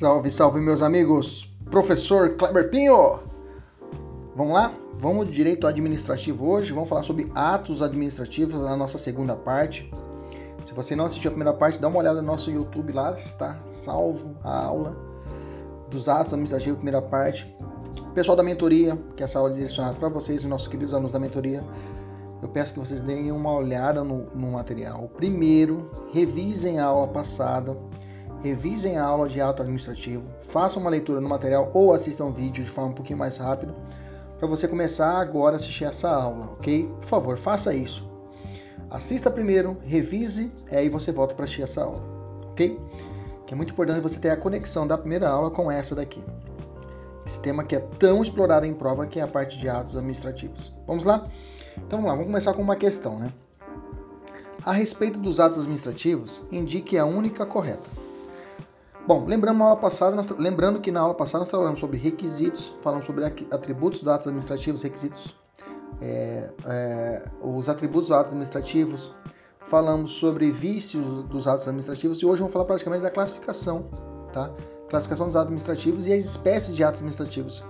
Salve, salve, meus amigos! Professor Kleber Pinho! Vamos lá? Vamos direito administrativo hoje. Vamos falar sobre atos administrativos na nossa segunda parte. Se você não assistiu a primeira parte, dá uma olhada no nosso YouTube lá, está salvo a aula dos atos administrativos, primeira parte. Pessoal da mentoria, que é essa aula direcionada para vocês, os nossos queridos alunos da mentoria, eu peço que vocês deem uma olhada no, no material. Primeiro, revisem a aula passada revisem a aula de ato administrativo, façam uma leitura no material ou assistam um vídeo de forma um pouquinho mais rápido para você começar agora a assistir essa aula, ok? Por favor, faça isso. Assista primeiro, revise e aí você volta para assistir essa aula, ok? Que é muito importante você ter a conexão da primeira aula com essa daqui. Esse tema que é tão explorado em prova que é a parte de atos administrativos. Vamos lá? Então vamos lá, vamos começar com uma questão, né? A respeito dos atos administrativos, indique a única correta. Bom, lembrando, aula passada, nós, lembrando que na aula passada nós trabalhamos sobre requisitos, falamos sobre atributos dos atos administrativos, requisitos, é, é, os atributos dos atos administrativos, falamos sobre vícios dos atos administrativos e hoje vamos falar praticamente da classificação, tá? Classificação dos atos administrativos e as espécies de atos administrativos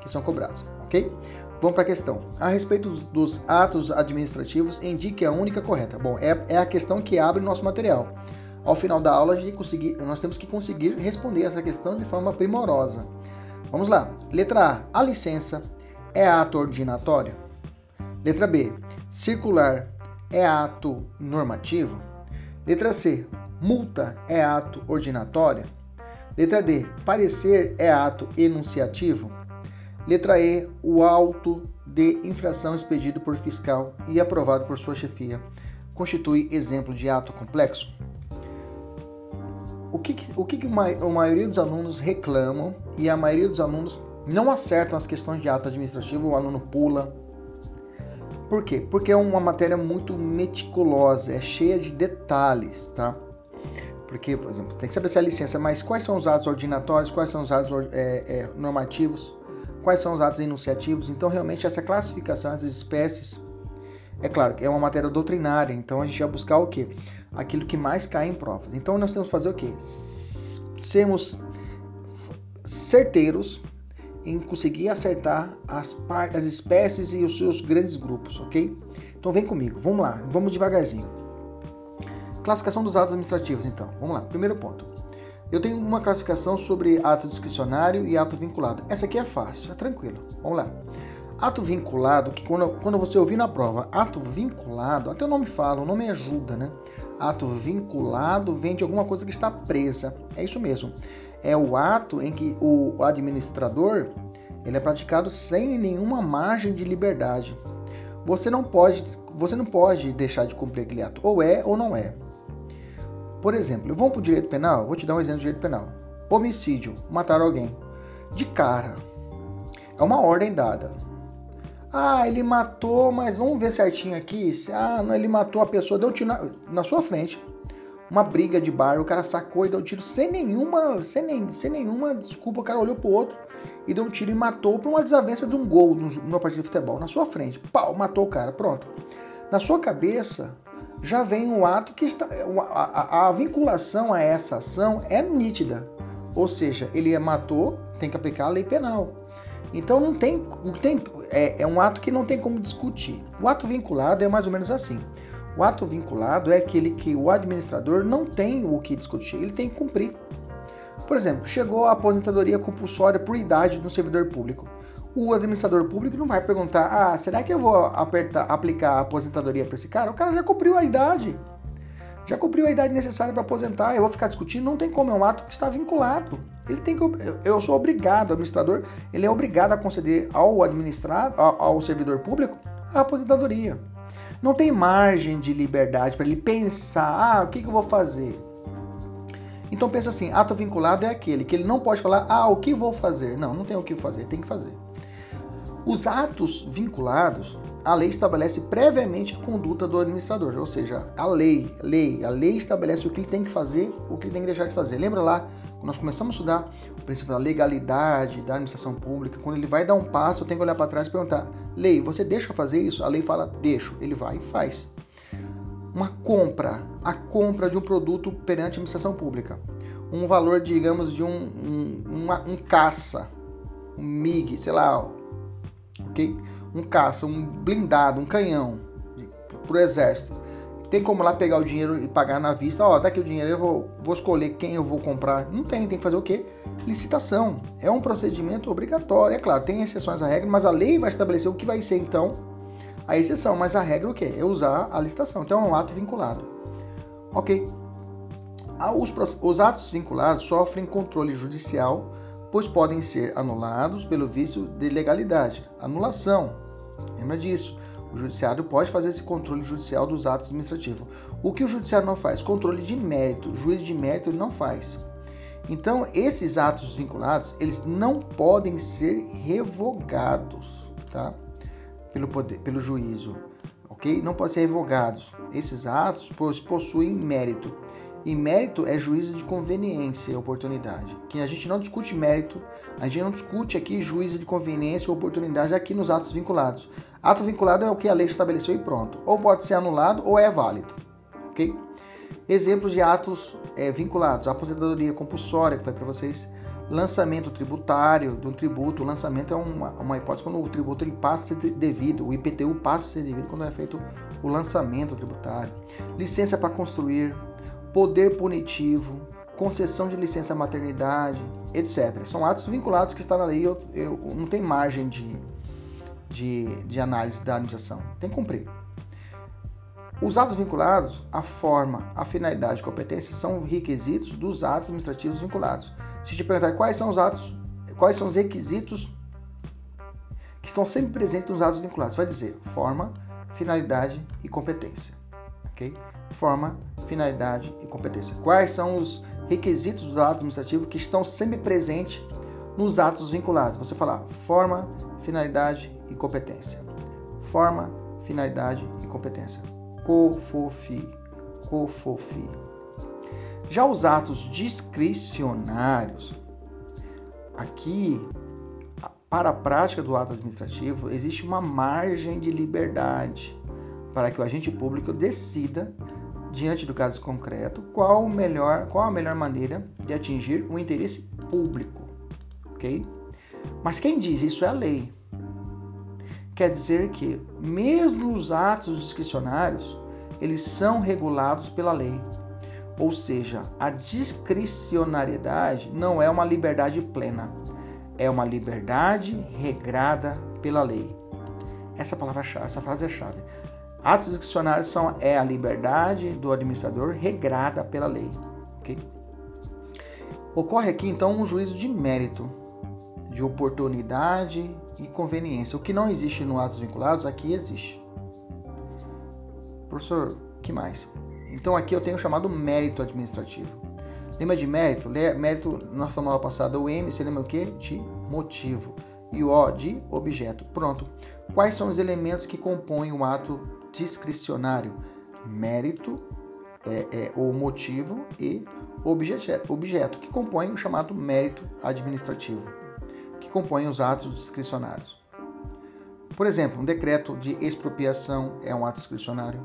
que são cobrados, ok? Vamos para a questão. A respeito dos, dos, atos administrativos, indique a única correta. Bom, é, é a questão que abre nosso material. Ao final da aula, nós temos que conseguir responder essa questão de forma primorosa. Vamos lá. Letra A. A licença é ato ordinatório? Letra B. Circular é ato normativo? Letra C. Multa é ato ordinatório? Letra D. Parecer é ato enunciativo? Letra E. O auto de infração expedido por fiscal e aprovado por sua chefia constitui exemplo de ato complexo? O que, o que a maioria dos alunos reclamam e a maioria dos alunos não acertam as questões de ato administrativo, o aluno pula. Por quê? Porque é uma matéria muito meticulosa, é cheia de detalhes, tá? Porque, por exemplo, você tem que saber se a licença, mas quais são os atos ordinatórios, quais são os atos é, é, normativos, quais são os atos enunciativos. Então, realmente, essa classificação, essas espécies, é claro que é uma matéria doutrinária, então a gente vai buscar o quê? Aquilo que mais cai em provas. Então nós temos que fazer o quê? Sermos certeiros em conseguir acertar as, as espécies e os seus grandes grupos, ok? Então vem comigo, vamos lá, vamos devagarzinho. Classificação dos atos administrativos, então. Vamos lá, primeiro ponto. Eu tenho uma classificação sobre ato discricionário e ato vinculado. Essa aqui é fácil, é tranquilo. Vamos lá. Ato vinculado, que quando, quando você ouvir na prova, ato vinculado, até o nome fala, o nome ajuda, né? Ato vinculado vem de alguma coisa que está presa. É isso mesmo. É o ato em que o administrador ele é praticado sem nenhuma margem de liberdade. Você não pode, você não pode deixar de cumprir aquele ato. Ou é ou não é. Por exemplo, vamos para o direito penal? Vou te dar um exemplo de direito penal. Homicídio, matar alguém. De cara. É uma ordem dada ah, ele matou, mas vamos ver certinho aqui. Ah, não, ele matou a pessoa, deu um tiro na, na sua frente. Uma briga de bar, o cara sacou e deu um tiro sem nenhuma, sem, nem, sem nenhuma desculpa. O cara olhou pro outro e deu um tiro e matou por uma desavença de um gol numa partida de futebol, na sua frente. Pau, matou o cara, pronto. Na sua cabeça já vem um ato que está. A, a, a vinculação a essa ação é nítida. Ou seja, ele matou, tem que aplicar a lei penal. Então não tem, não tem é, é um ato que não tem como discutir. O ato vinculado é mais ou menos assim. O ato vinculado é aquele que o administrador não tem o que discutir, ele tem que cumprir. Por exemplo, chegou a aposentadoria compulsória por idade do servidor público. O administrador público não vai perguntar: ah, será que eu vou apertar, aplicar a aposentadoria para esse cara? O cara já cumpriu a idade. Já cumpriu a idade necessária para aposentar. Eu vou ficar discutindo? Não tem como, é um ato que está vinculado. Ele tem que, eu sou obrigado, o administrador, ele é obrigado a conceder ao administrado, ao, servidor público, a aposentadoria. Não tem margem de liberdade para ele pensar, ah, o que, que eu vou fazer? Então pensa assim, ato vinculado é aquele que ele não pode falar, ah, o que vou fazer? Não, não tem o que fazer, tem que fazer. Os atos vinculados, a lei estabelece previamente a conduta do administrador, ou seja, a lei, lei, a lei estabelece o que ele tem que fazer, o que ele tem que deixar de fazer. Lembra lá, quando nós começamos a estudar o princípio da legalidade da administração pública, quando ele vai dar um passo, eu tenho que olhar para trás e perguntar: lei, você deixa fazer isso? A lei fala: deixo. Ele vai e faz. Uma compra, a compra de um produto perante a administração pública. um valor, digamos, de um, um, uma, um caça, um MiG, sei lá, ok? Um caça, um blindado, um canhão para o exército. Tem como lá pegar o dinheiro e pagar na vista, ó, oh, daqui o dinheiro, eu vou, vou escolher quem eu vou comprar. Não tem, tem que fazer o quê? Licitação. É um procedimento obrigatório. É claro, tem exceções à regra, mas a lei vai estabelecer o que vai ser, então, a exceção. Mas a regra o quê? É usar a licitação. Então é um ato vinculado. Ok. Ah, os, os atos vinculados sofrem controle judicial, pois podem ser anulados pelo vício de legalidade. Anulação. Lembra disso? O judiciário pode fazer esse controle judicial dos atos administrativos. O que o judiciário não faz? Controle de mérito. O juiz de mérito ele não faz. Então, esses atos vinculados, eles não podem ser revogados, tá? Pelo poder, pelo juízo, ok? Não podem ser revogados. Esses atos possuem mérito. E mérito é juízo de conveniência e oportunidade. Que a gente não discute mérito, a gente não discute aqui juízo de conveniência ou oportunidade aqui nos atos vinculados. Ato vinculado é o que a lei estabeleceu e pronto. Ou pode ser anulado ou é válido. Ok? Exemplos de atos é, vinculados: aposentadoria compulsória, que foi para vocês, lançamento tributário de um tributo. O lançamento é uma, uma hipótese quando o tributo ele passa a ser devido, o IPTU passa a ser devido quando é feito o lançamento tributário. Licença para construir, poder punitivo, concessão de licença maternidade, etc. São atos vinculados que estão na lei, eu, eu, não tem margem de, de, de análise da administração. Tem que cumprir. Os atos vinculados, a forma, a finalidade e competência são requisitos dos atos administrativos vinculados. Se te perguntar quais são os atos, quais são os requisitos que estão sempre presentes nos atos vinculados, vai dizer forma, finalidade e competência. Ok? Forma, finalidade e competência. Quais são os requisitos do ato administrativo que estão sempre presentes nos atos vinculados? Você falar forma, finalidade e competência. Forma, finalidade e competência. COFOFI. COFOFI. Já os atos discricionários, aqui, para a prática do ato administrativo, existe uma margem de liberdade para que o agente público decida, diante do caso concreto, qual, melhor, qual a melhor maneira de atingir o interesse público. Ok? Mas quem diz isso é a lei quer dizer que, mesmo os atos discricionários, eles são regulados pela lei. Ou seja, a discricionariedade não é uma liberdade plena, é uma liberdade regrada pela lei. Essa palavra essa frase é chave. Atos discricionários são é a liberdade do administrador regrada pela lei. Okay? Ocorre aqui então um juízo de mérito, de oportunidade e conveniência. O que não existe no atos vinculados, aqui existe. Professor, que mais? Então aqui eu tenho o chamado mérito administrativo. Lembra de mérito? Mérito, nossa aula passada, o M, você lembra o quê? De motivo. E o O de objeto. Pronto. Quais são os elementos que compõem o ato discricionário? Mérito, é, é, o motivo e objeto, objeto, que compõem o chamado mérito administrativo que compõem os atos discricionários. Por exemplo, um decreto de expropriação é um ato discricionário.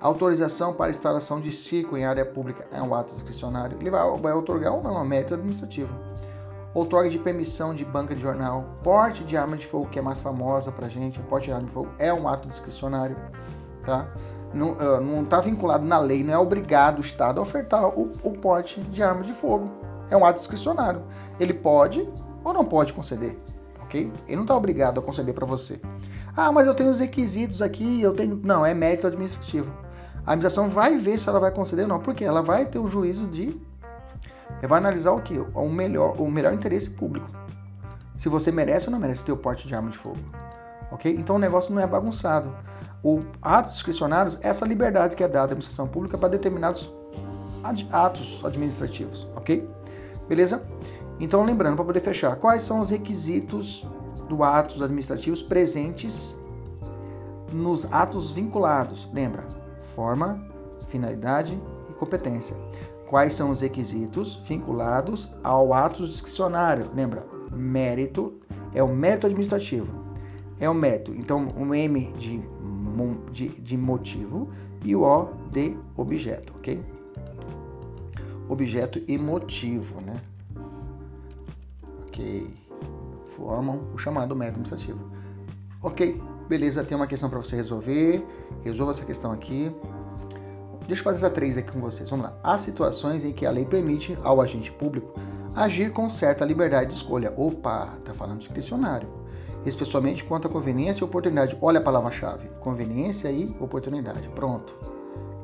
Autorização para instalação de circo em área pública é um ato discricionário. Ele vai, vai otorgar um, mérito administrativo. Outorga de permissão de banca de jornal. Porte de arma de fogo, que é mais famosa para gente. Porte de arma de fogo é um ato discricionário. Tá? Não está vinculado na lei, não é obrigado o Estado a ofertar o, o porte de arma de fogo. É um ato discricionário. Ele pode ou não pode conceder, ok? Ele não está obrigado a conceder para você. Ah, mas eu tenho os requisitos aqui, eu tenho. Não, é mérito administrativo. A administração vai ver se ela vai conceder ou não, porque ela vai ter o juízo de. Ela vai analisar o que? O melhor, o melhor interesse público. Se você merece ou não merece ter o porte de arma de fogo. Ok? Então o negócio não é bagunçado. O atos discricionários essa liberdade que é dada à administração pública para determinados atos administrativos. Ok? Beleza? Então, lembrando, para poder fechar, quais são os requisitos do atos administrativos presentes nos atos vinculados? Lembra? Forma, finalidade e competência. Quais são os requisitos vinculados ao ato discricionário? Lembra? Mérito é o mérito administrativo. É o mérito. Então, um M de, de, de motivo e o O de objeto, ok? objeto emotivo, né? Ok. Formam o chamado mérito administrativo. Ok, beleza, tem uma questão para você resolver. Resolva essa questão aqui. Deixa eu fazer essa três aqui com vocês. Vamos lá. Há situações em que a lei permite ao agente público agir com certa liberdade de escolha. Opa, tá falando discricionário. Especialmente quanto à conveniência e oportunidade. Olha a palavra-chave: conveniência e oportunidade. Pronto.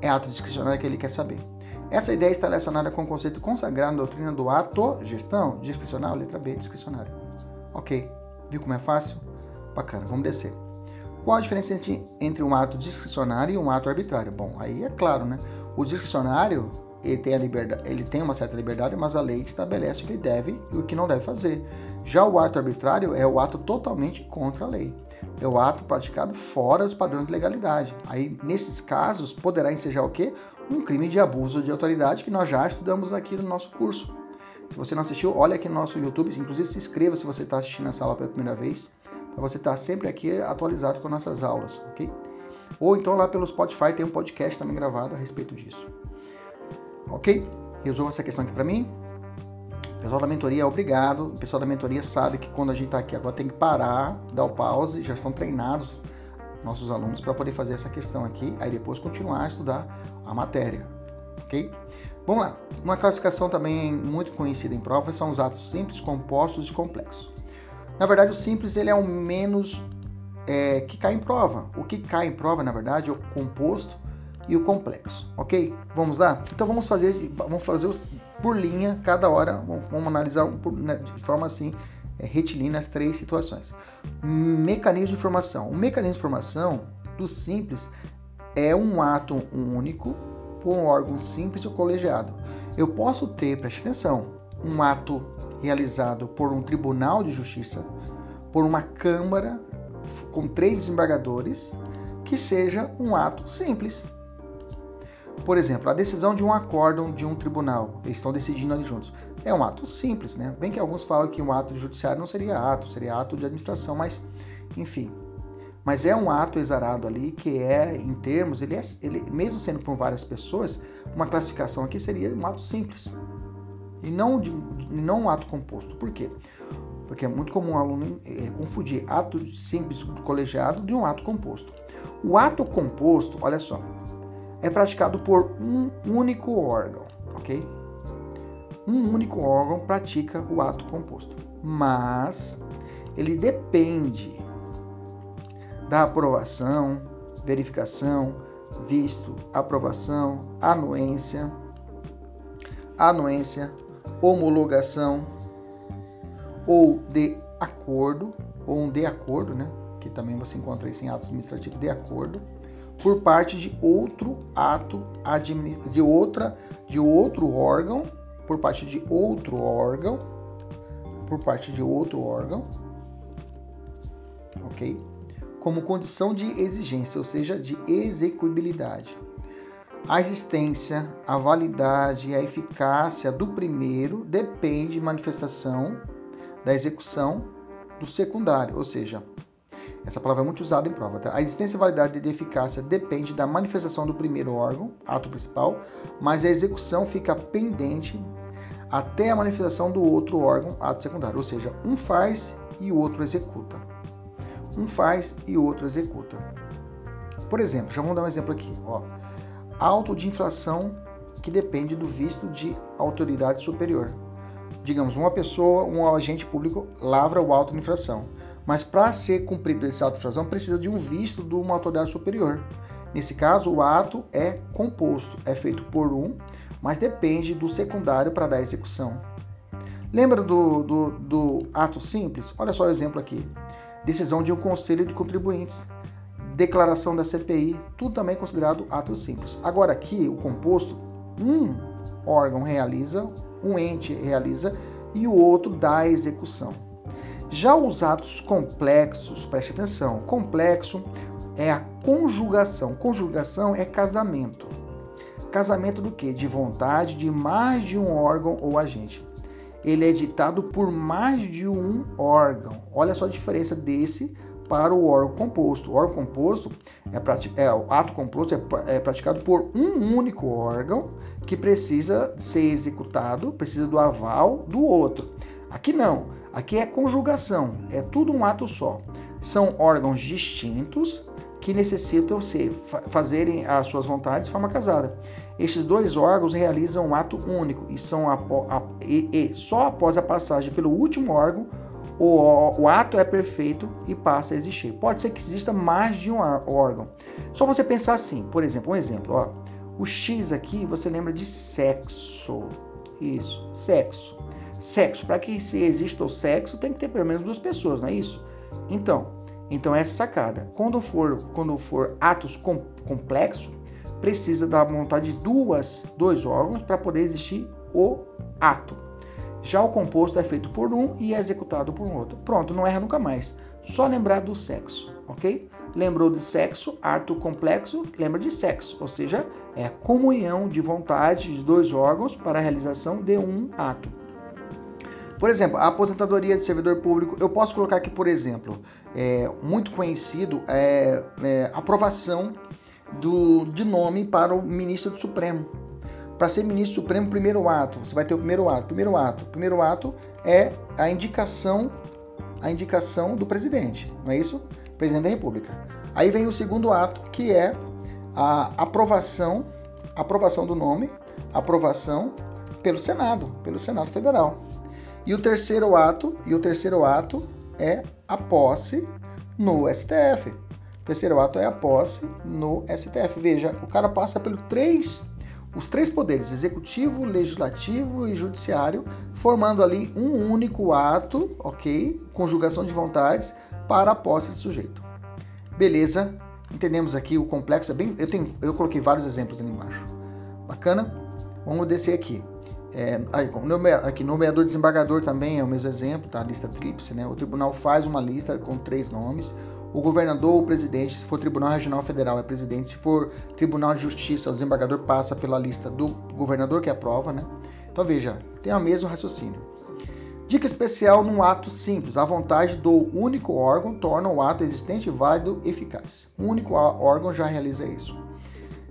É ato discricionário que ele quer saber. Essa ideia está relacionada com o conceito consagrado na doutrina do ato gestão discricional, letra B, discricionário. Ok, viu como é fácil? Bacana, vamos descer. Qual a diferença entre um ato discricionário e um ato arbitrário? Bom, aí é claro, né? O discricionário ele tem a liberdade, ele tem uma certa liberdade, mas a lei estabelece o que deve e o que não deve fazer. Já o ato arbitrário é o ato totalmente contra a lei. É o ato praticado fora dos padrões de legalidade. Aí, nesses casos, poderá ensejar o quê? um crime de abuso de autoridade que nós já estudamos aqui no nosso curso. Se você não assistiu, olha aqui no nosso YouTube, inclusive se inscreva se você está assistindo essa aula pela primeira vez, para você estar tá sempre aqui atualizado com nossas aulas, ok? Ou então lá pelo Spotify tem um podcast também gravado a respeito disso. Ok? Resolva essa questão aqui para mim. Pessoal da mentoria, obrigado. O pessoal da mentoria sabe que quando a gente está aqui agora tem que parar, dar o pause, já estão treinados nossos alunos para poder fazer essa questão aqui, aí depois continuar a estudar a matéria, ok? Vamos lá. Uma classificação também muito conhecida em prova são os atos simples, compostos e complexos. Na verdade, o simples ele é o menos é, que cai em prova. O que cai em prova, na verdade, é o composto e o complexo, ok? Vamos lá? Então vamos fazer, vamos fazer por linha cada hora, vamos, vamos analisar um por, né, de forma assim é, retilínea as três situações. Mecanismo de informação. O mecanismo de informação do simples é um ato único por um órgão simples ou colegiado. Eu posso ter, preste atenção, um ato realizado por um tribunal de justiça, por uma câmara com três desembargadores, que seja um ato simples. Por exemplo, a decisão de um acórdão de um tribunal, eles estão decidindo ali juntos. É um ato simples, né? Bem que alguns falam que um ato judiciário não seria ato, seria ato de administração, mas enfim. Mas é um ato exarado ali que é, em termos, ele é, ele, mesmo sendo por várias pessoas, uma classificação aqui seria um ato simples. E não, de, não um ato composto. Por quê? Porque é muito comum o aluno é, confundir ato simples do colegiado de um ato composto. O ato composto, olha só, é praticado por um único órgão, ok? um único órgão pratica o ato composto, mas ele depende da aprovação, verificação, visto, aprovação, anuência, anuência, homologação ou de acordo, ou um de acordo, né? Que também você encontra isso em atos administrativos de acordo, por parte de outro ato de outra de outro órgão por parte de outro órgão, por parte de outro órgão, ok? Como condição de exigência, ou seja, de execuibilidade. A existência, a validade e a eficácia do primeiro depende de manifestação da execução do secundário, ou seja, essa palavra é muito usada em prova. Tá? A existência, validade e eficácia depende da manifestação do primeiro órgão, ato principal, mas a execução fica pendente até a manifestação do outro órgão, ato secundário. Ou seja, um faz e o outro executa. Um faz e o outro executa. Por exemplo, já vamos dar um exemplo aqui. Ó. Auto de inflação que depende do visto de autoridade superior. Digamos, uma pessoa, um agente público, lavra o auto de infração mas para ser cumprido esse ato de infração precisa de um visto de uma autoridade superior. Nesse caso, o ato é composto, é feito por um, mas depende do secundário para dar execução. Lembra do, do, do, ato simples? Olha só o exemplo aqui. Decisão de um conselho de contribuintes, declaração da CPI, tudo também considerado ato simples. Agora aqui, o composto, um órgão realiza, um ente realiza e o outro dá execução. Já os atos complexos, preste atenção, complexo é a conjugação. Conjugação é casamento. Casamento do que? De vontade de mais de um órgão ou agente. Ele é ditado por mais de um órgão. Olha só a diferença desse para o órgão composto. O órgão composto é, é o ato composto é, é praticado por um único órgão que precisa ser executado, precisa do aval do outro. Aqui não, aqui é conjugação, é tudo um ato só. São órgãos distintos que necessitam ser, fazerem as suas vontades de forma casada. Estes dois órgãos realizam um ato único e, são e, e só após a passagem pelo último órgão o, o, ato é perfeito e passa a existir. Pode ser que exista mais de um órgão. Só você pensar assim, por exemplo, um exemplo, ó, o X aqui você lembra de sexo. Isso, sexo. Sexo, para que se exista o sexo, tem que ter pelo menos duas pessoas, não é isso? Então, então essa sacada. Quando for, quando for atos com, complexos, precisa da vontade de duas, dois órgãos para poder existir o ato. Já o composto é feito por um e é executado por outro. Pronto, não erra nunca mais. Só lembrar do sexo, ok? Lembrou de sexo, ato complexo, lembra de sexo, ou seja, é a comunhão de vontade de dois órgãos para a realização de um ato. Por exemplo, a aposentadoria de servidor público, eu posso colocar aqui, por exemplo, é, muito conhecido, é, é aprovação do, de nome para o ministro do Supremo. Para ser ministro supremo, primeiro ato, você vai ter o primeiro ato. Primeiro ato, primeiro ato é a indicação, a indicação do presidente, não é isso? Presidente da República. Aí vem o segundo ato, que é a aprovação, aprovação do nome, aprovação pelo Senado, pelo Senado Federal. E o terceiro ato, e o terceiro ato é a posse no STF. O terceiro ato é a posse no STF. Veja, o cara passa pelos três os três poderes, executivo, legislativo e judiciário, formando ali um único ato, ok? Conjugação de vontades para a posse de sujeito. Beleza? Entendemos aqui o complexo é bem. Eu, tenho, eu coloquei vários exemplos ali embaixo. Bacana? Vamos descer aqui. É, aqui, nomeador desembargador também é o mesmo exemplo, tá? A lista tríplice, né? O tribunal faz uma lista com três nomes o governador ou o presidente, se for Tribunal Regional Federal, é presidente, se for Tribunal de Justiça, o desembargador passa pela lista do governador que aprova, né? Então veja, tem o mesmo raciocínio. Dica especial num ato simples: a vontade do único órgão torna o ato existente válido e eficaz. Um único órgão já realiza isso.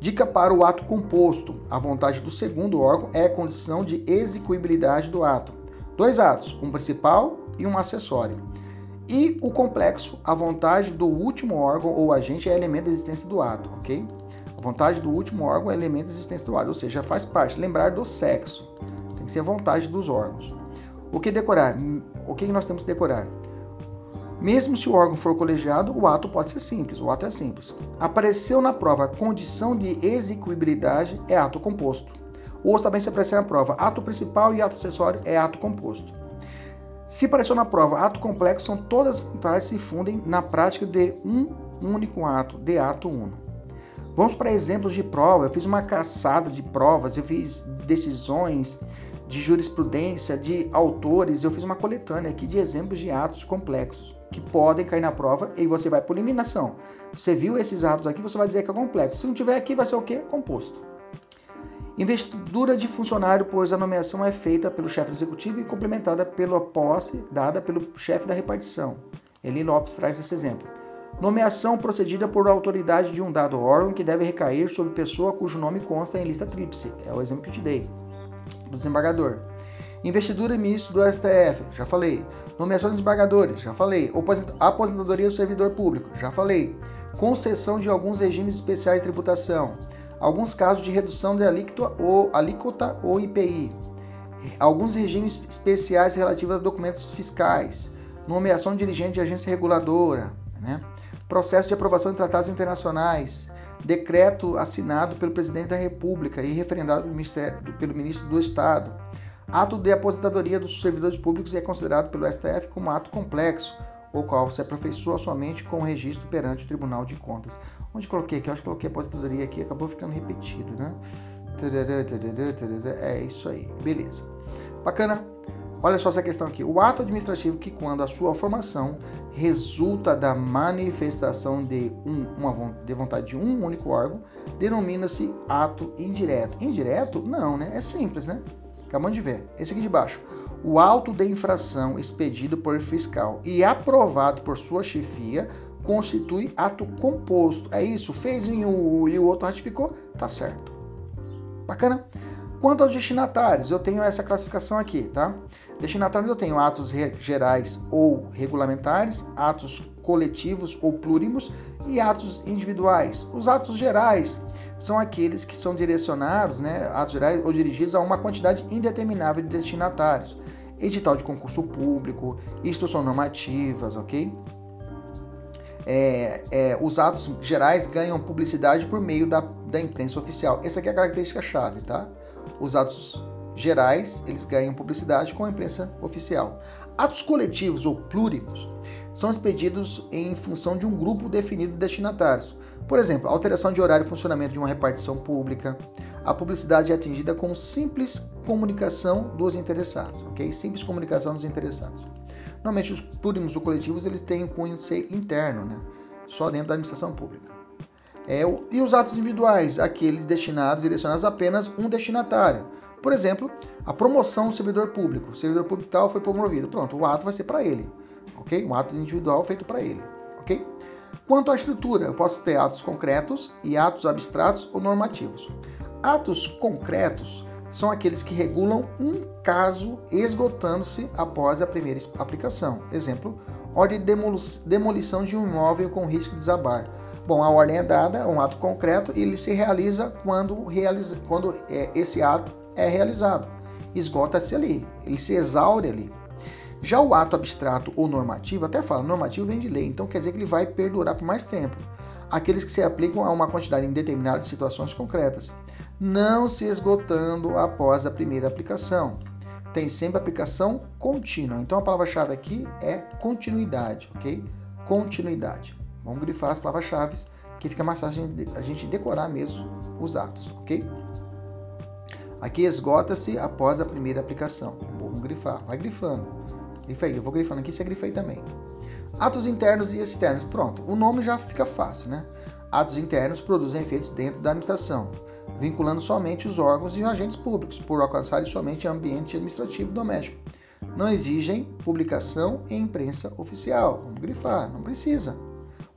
Dica para o ato composto: a vontade do segundo órgão é condição de execuibilidade do ato. Dois atos, um principal e um acessório. E o complexo, a vontade do último órgão ou agente é elemento da existência do ato, ok? A vontade do último órgão é elemento da existência do ato, ou seja, faz parte. Lembrar do sexo. Tem que ser a vontade dos órgãos. O que decorar? O que nós temos que decorar? Mesmo se o órgão for colegiado, o ato pode ser simples, o ato é simples. Apareceu na prova condição de execuibilidade, é ato composto. Ou também se aparecer na prova ato principal e ato acessório, é ato composto. Se apareceu na prova ato complexo, são todas as vontades se fundem na prática de um único ato, de ato uno. Vamos para exemplos de prova. Eu fiz uma caçada de provas, eu fiz decisões de jurisprudência, de autores, eu fiz uma coletânea aqui de exemplos de atos complexos que podem cair na prova e você vai por eliminação. Você viu esses atos aqui, você vai dizer que é complexo. Se não tiver aqui, vai ser o quê? Composto. Investidura de funcionário, pois a nomeação é feita pelo chefe executivo e complementada pela posse dada pelo chefe da repartição. Eli Lopes traz esse exemplo. Nomeação procedida por autoridade de um dado órgão que deve recair sobre pessoa cujo nome consta em lista tríplice. É o exemplo que eu te dei. Do desembargador. Investidura e ministro do STF, já falei. Nomeação de desembargadores, já falei. Aposentadoria do servidor público, já falei. Concessão de alguns regimes especiais de tributação alguns casos de redução de alíquota ou, alíquota ou IPI, alguns regimes especiais relativos a documentos fiscais, nomeação de dirigente de agência reguladora, né? processo de aprovação de tratados internacionais, decreto assinado pelo presidente da República e referendado pelo, pelo ministro do Estado. Ato de aposentadoria dos servidores públicos é considerado pelo STF como ato complexo, o qual se aperfeiçoa somente com o registro perante o Tribunal de Contas. Onde coloquei aqui? Eu acho que coloquei aposentadoria aqui, acabou ficando repetido, né? É isso aí, beleza. Bacana? Olha só essa questão aqui. O ato administrativo que, quando a sua formação resulta da manifestação de, um, uma, de vontade de um único órgão, denomina-se ato indireto. Indireto? Não, né? É simples, né? Acabamos de ver. Esse aqui de baixo. O auto de infração expedido por fiscal e aprovado por sua chefia constitui ato composto. É isso, fez e o, e o outro ratificou, tá certo. Bacana? Quanto aos destinatários, eu tenho essa classificação aqui, tá? Destinatários eu tenho atos gerais ou regulamentares, atos coletivos ou plúrimos e atos individuais. Os atos gerais são aqueles que são direcionados, né, atos gerais ou dirigidos a uma quantidade indeterminável de destinatários. Edital de concurso público, instruções normativas, ok? É, é, os atos gerais ganham publicidade por meio da, da imprensa oficial. Essa aqui é a característica chave, tá? Os atos gerais, eles ganham publicidade com a imprensa oficial. Atos coletivos ou plúrimos são expedidos em função de um grupo definido de destinatários. Por exemplo, alteração de horário e funcionamento de uma repartição pública. A publicidade é atingida com simples comunicação dos interessados, ok? Simples comunicação dos interessados. Normalmente os plúrimos ou coletivos eles têm um cunho interno, né? Só dentro da administração pública. É, e os atos individuais, aqueles destinados, direcionados a apenas um destinatário. Por exemplo, a promoção do servidor público. O servidor público tal foi promovido. Pronto, o ato vai ser para ele ok? Um ato individual feito para ele, ok? Quanto à estrutura, eu posso ter atos concretos e atos abstratos ou normativos. Atos concretos são aqueles que regulam um caso esgotando-se após a primeira aplicação. Exemplo, ordem de demolição de um imóvel com risco de desabar. Bom, a ordem é dada, é um ato concreto, e ele se realiza quando, realiza, quando é, esse ato é realizado. Esgota-se ali, ele se exaure ali. Já o ato abstrato ou normativo, até fala, normativo vem de lei, então quer dizer que ele vai perdurar por mais tempo. Aqueles que se aplicam a uma quantidade indeterminada de situações concretas, não se esgotando após a primeira aplicação. Tem sempre aplicação contínua. Então a palavra-chave aqui é continuidade, ok? Continuidade. Vamos grifar as palavras-chave que fica mais fácil a gente decorar mesmo os atos, ok? Aqui esgota-se após a primeira aplicação. Vamos grifar, vai grifando. Grifei, eu vou grifando aqui, você grifei também. Atos internos e externos. Pronto, o nome já fica fácil, né? Atos internos produzem efeitos dentro da administração, vinculando somente os órgãos e os agentes públicos, por alcançarem somente ambiente administrativo doméstico. Não exigem publicação em imprensa oficial. Vamos grifar, não precisa.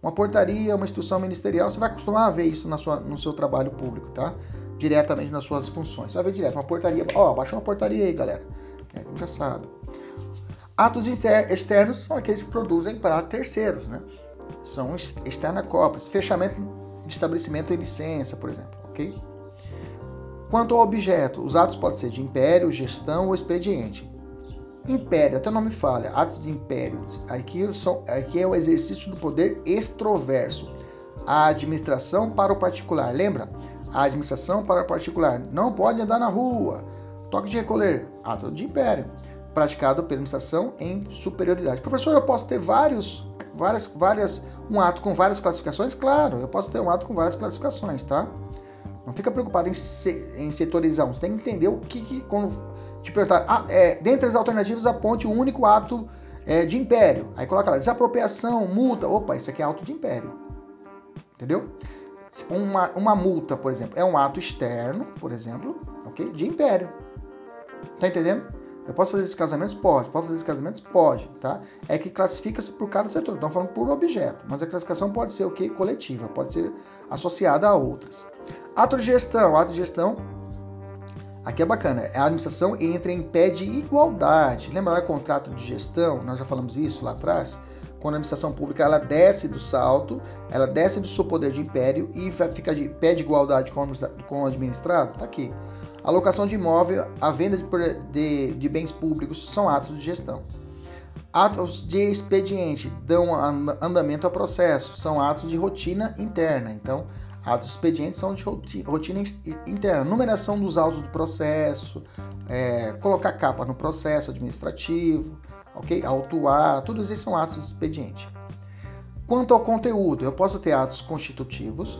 Uma portaria, uma instrução ministerial, você vai acostumar a ver isso na sua, no seu trabalho público, tá? Diretamente nas suas funções. Você vai ver direto, uma portaria. Ó, baixou uma portaria aí, galera. É, já sabe. Atos externos são aqueles que produzem para terceiros, né? São externa cópias, fechamento de estabelecimento em licença, por exemplo, ok? Quanto ao objeto, os atos podem ser de império, gestão ou expediente. Império, até o nome falha, atos de império. Aqui, são, aqui é o exercício do poder extroverso. A administração para o particular. Lembra? A administração para o particular. Não pode andar na rua. Toque de recolher. Ato de império praticado pela administração em superioridade. Professor, eu posso ter vários, várias, várias, um ato com várias classificações? Claro, eu posso ter um ato com várias classificações, tá? Não fica preocupado em, se, em setorizar, você tem que entender o que, que quando te perguntar, ah, é, dentre as alternativas, aponte o um único ato é, de império. Aí coloca lá, desapropriação, multa, opa, isso aqui é ato de império. Entendeu? Uma, uma multa, por exemplo, é um ato externo, por exemplo, ok? De império. Tá entendendo? Eu posso fazer esses casamentos? Pode. Posso fazer esses casamentos? Pode, tá? É que classifica-se por cada setor. Estamos falando por objeto, mas a classificação pode ser o que? Coletiva, pode ser associada a outras. Ato de gestão. Ato de gestão, aqui é bacana. É a administração entra em pé de igualdade. Lembra o contrato de gestão? Nós já falamos isso lá atrás. Quando a administração pública ela desce do salto, ela desce do seu poder de império e fica de pé de igualdade com o administrado, tá aqui. Alocação de imóvel, a venda de, de, de bens públicos são atos de gestão. Atos de expediente dão andamento ao processo, são atos de rotina interna. Então, atos expedientes são de rotina interna. Numeração dos autos do processo, é, colocar capa no processo administrativo, ok? Autuar, todos esses são atos de expediente. Quanto ao conteúdo, eu posso ter atos constitutivos,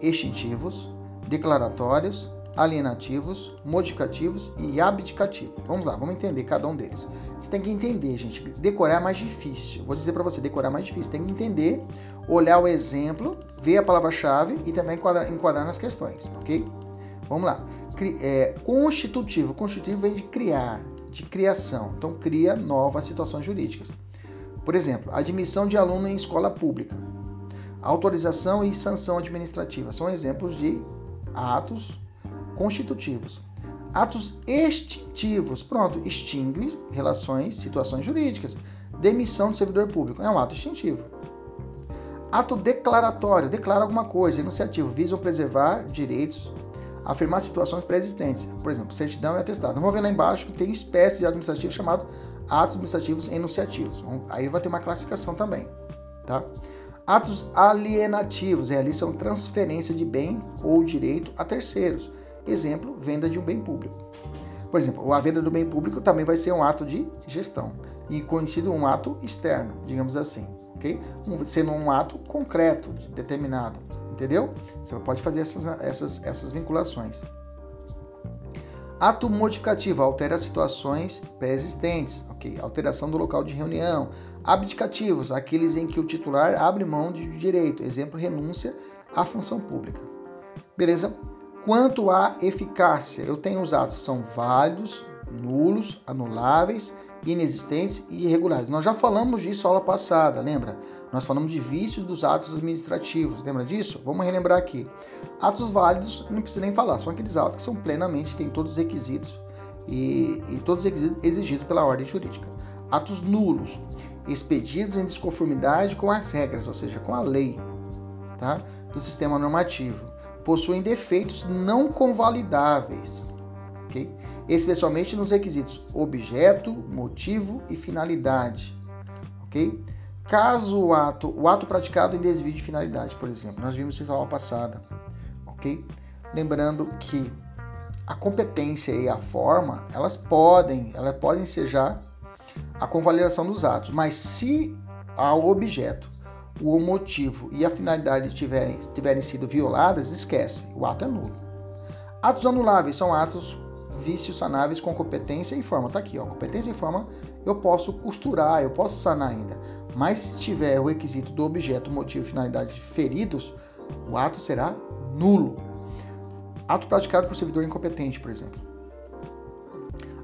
extintivos, declaratórios, alienativos, modificativos e abdicativos. Vamos lá, vamos entender cada um deles. Você tem que entender, gente. Decorar é mais difícil. Vou dizer para você, decorar é mais difícil. Tem que entender, olhar o exemplo, ver a palavra-chave e tentar enquadrar, enquadrar, nas questões, ok? Vamos lá. É, constitutivo. Constitutivo vem de criar, de criação. Então, cria novas situações jurídicas. Por exemplo, admissão de aluno em escola pública. Autorização e sanção administrativa são exemplos de atos constitutivos. Atos extintivos, pronto, extingue relações, situações jurídicas. Demissão do servidor público é um ato extintivo. Ato declaratório, declara alguma coisa, enunciativo, visam preservar direitos, afirmar situações pré-existentes. Por exemplo, certidão e atestado. Vamos ver lá embaixo que tem espécie de administrativo chamado atos administrativos enunciativos. Aí vai ter uma classificação também, tá? Atos alienativos, realizam transferência de bem ou direito a terceiros. Exemplo, venda de um bem público. Por exemplo, a venda do bem público também vai ser um ato de gestão e conhecido um ato externo, digamos assim, ok? Sendo um ato concreto, determinado, entendeu? Você pode fazer essas, essas, essas vinculações. Ato modificativo altera situações pré-existentes, ok? Alteração do local de reunião. Abdicativos, aqueles em que o titular abre mão de direito, exemplo, renúncia à função pública. Beleza? Quanto à eficácia, eu tenho os atos são válidos, nulos, anuláveis, inexistentes e irregulares. Nós já falamos disso aula passada, lembra? Nós falamos de vícios dos atos administrativos, lembra disso? Vamos relembrar aqui. Atos válidos, não precisa nem falar, são aqueles atos que são plenamente, têm todos os requisitos e, e todos exigidos pela ordem jurídica. Atos nulos, expedidos em desconformidade com as regras, ou seja, com a lei tá? do sistema normativo possuem defeitos não convalidáveis, ok? especialmente nos requisitos objeto, motivo e finalidade. ok? Caso o ato, o ato praticado em desvio de finalidade, por exemplo, nós vimos isso na aula passada, ok? Lembrando que a competência e a forma, elas podem, elas podem já a convalidação dos atos, mas se ao objeto o motivo e a finalidade tiverem, tiverem sido violadas, esquece, o ato é nulo. Atos anuláveis são atos vícios sanáveis com competência e forma. Tá aqui, ó, competência e forma eu posso costurar, eu posso sanar ainda. Mas se tiver o requisito do objeto, motivo e finalidade feridos, o ato será nulo. Ato praticado por servidor incompetente, por exemplo.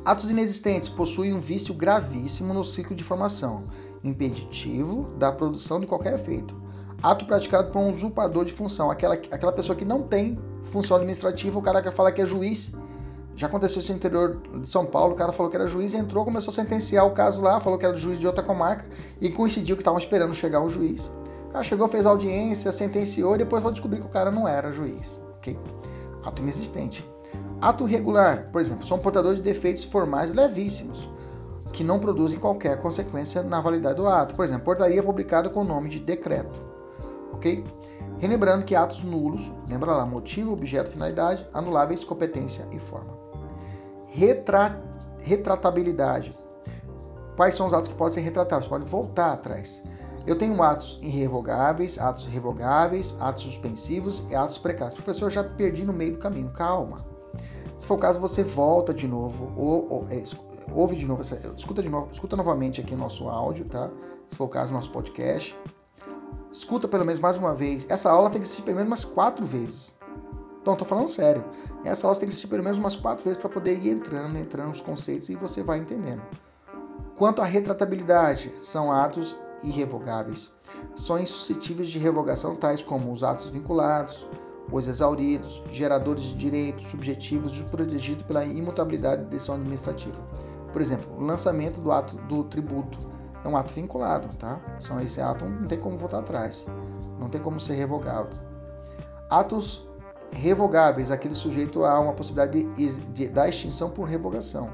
Atos inexistentes possuem um vício gravíssimo no ciclo de formação impeditivo da produção de qualquer efeito. Ato praticado por um usurpador de função, aquela, aquela pessoa que não tem função administrativa, o cara que fala que é juiz. Já aconteceu isso no interior de São Paulo, o cara falou que era juiz, entrou, começou a sentenciar o caso lá, falou que era juiz de outra comarca e coincidiu que estavam esperando chegar o juiz. O cara chegou, fez audiência, sentenciou e depois vou descobrir que o cara não era juiz. Okay? Ato inexistente. Ato regular, por exemplo, são portadores de defeitos formais levíssimos que não produzem qualquer consequência na validade do ato. Por exemplo, portaria publicada com o nome de decreto. Ok? Relembrando que atos nulos, lembra lá, motivo, objeto, finalidade, anuláveis, competência e forma. Retra... Retratabilidade. Quais são os atos que podem ser retratados? Pode voltar atrás. Eu tenho atos irrevogáveis, atos revogáveis, atos suspensivos e atos precários. Professor, já perdi no meio do caminho. Calma. Se for o caso, você volta de novo, ou, ou é, ouve de novo, escuta de novo, escuta novamente aqui nosso áudio, tá? Se for o caso, nosso podcast. Escuta pelo menos mais uma vez. Essa aula tem que assistir pelo menos umas quatro vezes. Então, tô falando sério. Essa aula tem que assistir pelo menos umas quatro vezes para poder ir entrando, entrando nos conceitos e você vai entendendo. Quanto à retratabilidade, são atos irrevogáveis. São insuscetíveis de revogação, tais como os atos vinculados, os exauridos, geradores de direitos subjetivos protegidos pela imutabilidade de decisão administrativa. Por exemplo, o lançamento do ato do tributo é um ato vinculado, tá? São esse ato não tem como voltar atrás, não tem como ser revogado. Atos revogáveis, aquele sujeito a uma possibilidade de, de, da extinção por revogação.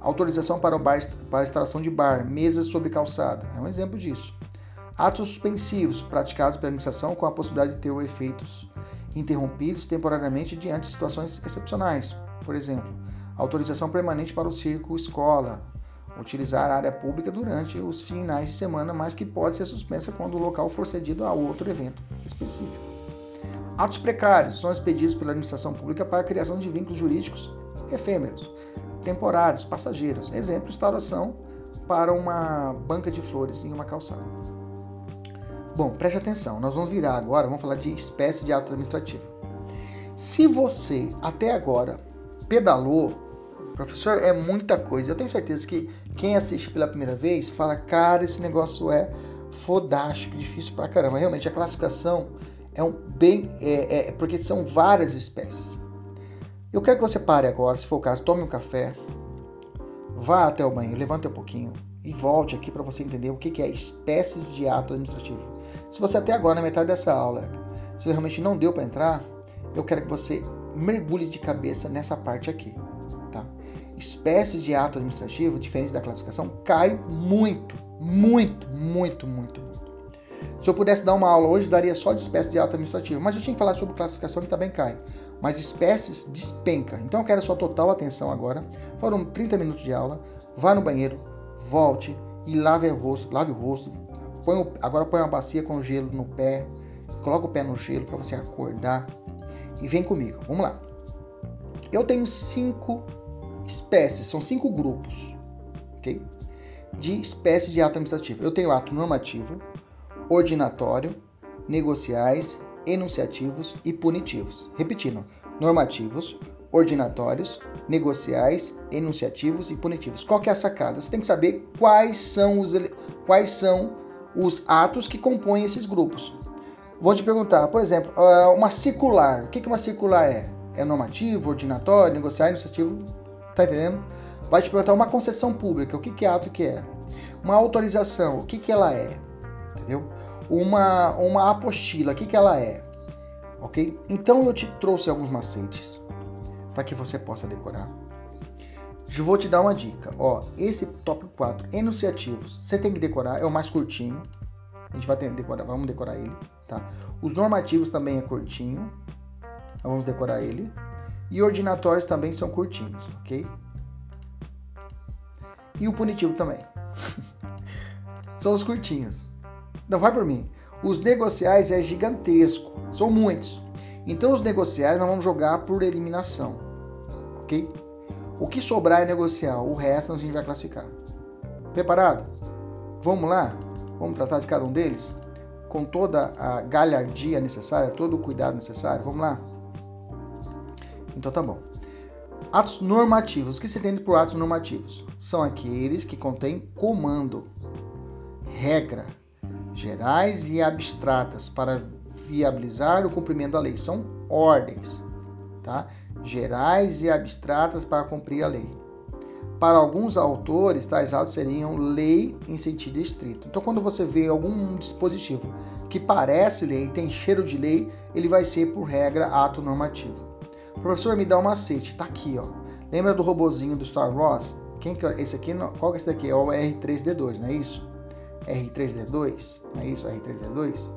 Autorização para o bar, para instalação de bar, mesas sobre calçada, é um exemplo disso. Atos suspensivos, praticados pela administração com a possibilidade de ter efeitos interrompidos temporariamente diante de situações excepcionais. Por exemplo, autorização permanente para o circo escola, utilizar a área pública durante os finais de semana, mas que pode ser suspensa quando o local for cedido a outro evento específico. Atos precários são expedidos pela administração pública para a criação de vínculos jurídicos efêmeros, temporários, passageiros. Exemplo, instauração para uma banca de flores em uma calçada. Bom, preste atenção, nós vamos virar agora, vamos falar de espécie de ato administrativo. Se você até agora pedalou, Professor, é muita coisa. Eu tenho certeza que quem assiste pela primeira vez fala, cara, esse negócio é fodástico, difícil pra caramba. Realmente, a classificação é um bem. É, é, porque são várias espécies. Eu quero que você pare agora, se for o caso, tome um café, vá até o banheiro, levante um pouquinho e volte aqui para você entender o que é espécies de ato administrativo. Se você até agora, na metade dessa aula, se realmente não deu para entrar, eu quero que você mergulhe de cabeça nessa parte aqui. Espécies de ato administrativo, diferente da classificação, cai muito, muito, muito, muito. Se eu pudesse dar uma aula hoje, daria só de espécies de ato administrativo, mas eu tinha que falar sobre classificação que também cai. Mas espécies despenca. Então eu quero a sua total atenção agora. Foram 30 minutos de aula. Vá no banheiro, volte e lave o rosto, lave o rosto. Põe, agora põe uma bacia com gelo no pé, coloca o pé no gelo para você acordar e vem comigo. Vamos lá. Eu tenho cinco espécies, são cinco grupos, ok? De espécies de ato administrativo. Eu tenho ato normativo, ordinatório, negociais, enunciativos e punitivos. Repetindo, normativos, ordinatórios, negociais, enunciativos e punitivos. Qual que é a sacada? Você tem que saber quais são os, quais são os atos que compõem esses grupos. Vou te perguntar, por exemplo, ah, uma circular. O que uma circular é? É normativo, ordinatório, negociar, enunciativo? Tá entendendo? Vai te perguntar uma concessão pública. O que é ato que é? Uma autorização. O que, que ela é? Entendeu? Uma, uma apostila. O que, que ela é? Ok? Então eu te trouxe alguns macetes para que você possa decorar. Eu vou te dar uma dica. Ó, esse tópico 4, enunciativos, você tem que decorar, é o mais curtinho. A gente vai decorar, vamos decorar ele, tá? Os normativos também é curtinho. Então vamos decorar ele. E ordinatórios também são curtinhos, ok? E o punitivo também. são os curtinhos. Não vai por mim. Os negociais é gigantesco, são muitos. Então os negociais nós vamos jogar por eliminação, ok? O que sobrar é negociar, o resto a gente vai classificar. Preparado? Vamos lá? Vamos tratar de cada um deles? Com toda a galhardia necessária, todo o cuidado necessário? Vamos lá? Então tá bom. Atos normativos. O que se entende por atos normativos? São aqueles que contêm comando, regra, gerais e abstratas para viabilizar o cumprimento da lei. São ordens, tá? Gerais e abstratas para cumprir a lei. Para alguns autores, tais atos seriam lei em sentido estrito. Então, quando você vê algum dispositivo que parece lei, tem cheiro de lei, ele vai ser, por regra, ato normativo. Professor, me dá um macete. Tá aqui, ó. Lembra do robozinho do Star Wars? Quem que é esse aqui? Qual que é esse daqui? É o R3D2, não é isso? R3D2, não é isso? R3D2?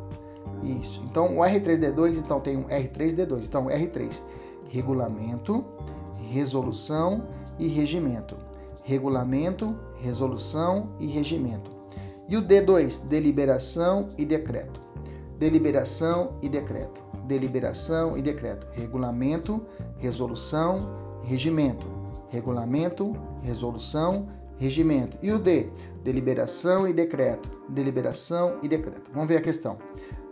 Isso. Então, o R3D2, então, tem um R3D2. Então, R3, regulamento, resolução e regimento. Regulamento, resolução e regimento. E o D2, deliberação e decreto. Deliberação e decreto. Deliberação e decreto. Regulamento, resolução, regimento. Regulamento, resolução, regimento. E o D, deliberação e decreto. Deliberação e decreto. Vamos ver a questão.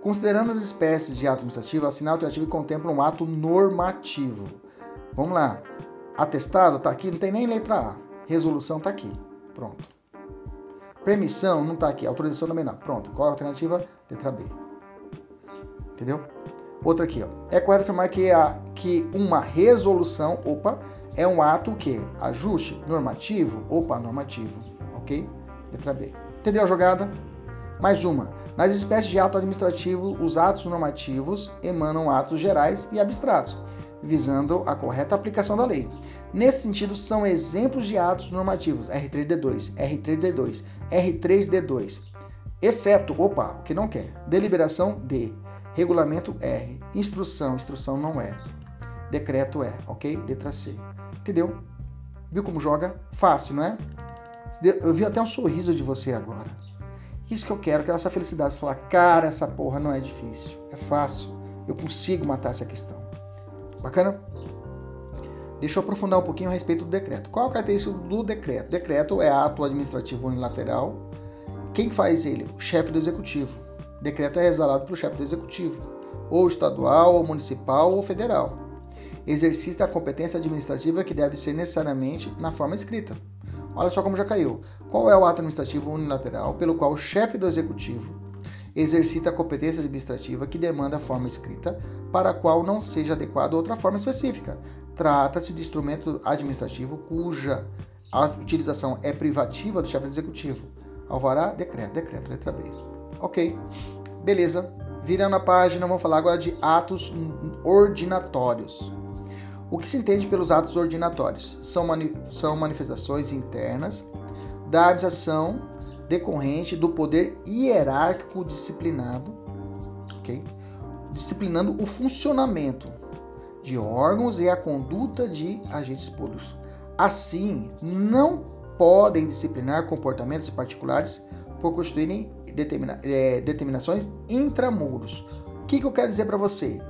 Considerando as espécies de ato administrativo, a sinal alternativo contempla um ato normativo. Vamos lá. Atestado está aqui, não tem nem letra A. Resolução está aqui. Pronto. Permissão não está aqui. Autorização não. Pronto. Qual a alternativa? Letra B. Entendeu? Outra aqui, ó. É correto afirmar que, a, que uma resolução, opa, é um ato que ajuste normativo, opa, normativo, ok? Letra B. Entendeu a jogada? Mais uma. Nas espécies de ato administrativo, os atos normativos emanam atos gerais e abstratos, visando a correta aplicação da lei. Nesse sentido, são exemplos de atos normativos R3D2, R3D2, R3D2, exceto, opa, o que não quer, deliberação D, regulamento R, instrução, instrução não é, decreto é, ok? Letra C. Entendeu? Viu como joga? Fácil, não é? Eu vi até um sorriso de você agora. Isso que eu quero, quero essa felicidade. Falar, cara, essa porra não é difícil. É fácil. Eu consigo matar essa questão. Bacana? Deixa eu aprofundar um pouquinho a respeito do decreto. Qual a característica do decreto? Decreto é ato administrativo unilateral. Quem faz ele? O chefe do executivo. Decreto é exalado pelo chefe do executivo, ou estadual, ou municipal, ou federal. exercício da competência administrativa que deve ser necessariamente na forma escrita. Olha só como já caiu. Qual é o ato administrativo unilateral pelo qual o chefe do executivo exercita a competência administrativa que demanda a forma escrita, para a qual não seja adequada outra forma específica? Trata-se de instrumento administrativo cuja a utilização é privativa do chefe do executivo. Alvará, decreto, decreto, letra B. Ok, beleza. Virando a página, vamos falar agora de atos ordinatórios. O que se entende pelos atos ordinatórios? São, mani são manifestações internas da administração decorrente do poder hierárquico disciplinado, ok? Disciplinando o funcionamento de órgãos e a conduta de agentes públicos. Assim, não podem disciplinar comportamentos particulares por constituírem determina, é, determinações intramuros. O que, que eu quero dizer para você?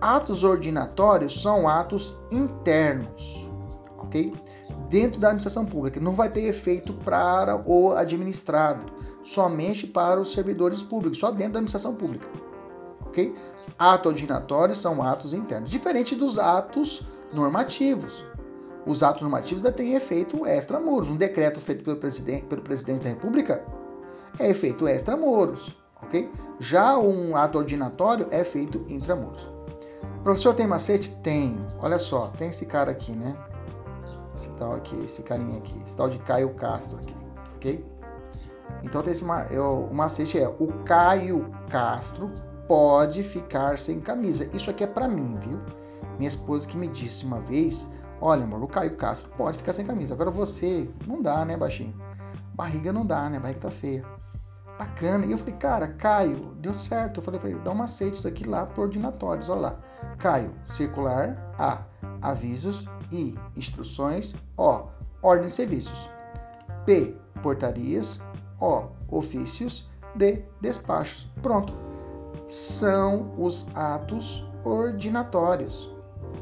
Atos ordinatórios são atos internos, ok? Dentro da administração pública. Não vai ter efeito para o administrado, somente para os servidores públicos, só dentro da administração pública, ok? Atos ordinatórios são atos internos, diferente dos atos normativos. Os atos normativos têm efeito extramuros. Um decreto feito pelo presidente, pelo presidente da República é efeito extramuros, ok? Já um ato ordinatório é feito intramuros. Professor, tem macete? Tem. Olha só, tem esse cara aqui, né? Esse tal aqui, esse carinha aqui, esse tal de Caio Castro aqui, ok? Então tem esse eu, o macete é o Caio Castro pode ficar sem camisa. Isso aqui é para mim, viu? Minha esposa que me disse uma vez, olha, amor, o Caio Castro pode ficar sem camisa. Agora você, não dá, né, baixinho? Barriga não dá, né? Barriga tá feia bacana. E eu falei, cara, Caio, deu certo. Eu falei dá um macete isso aqui lá por ordinatórios, olha lá. Caio, circular, A, avisos, I, instruções, O, ordem de serviços. P, portarias, O, ofícios, D, despachos. Pronto. São os atos ordinatórios.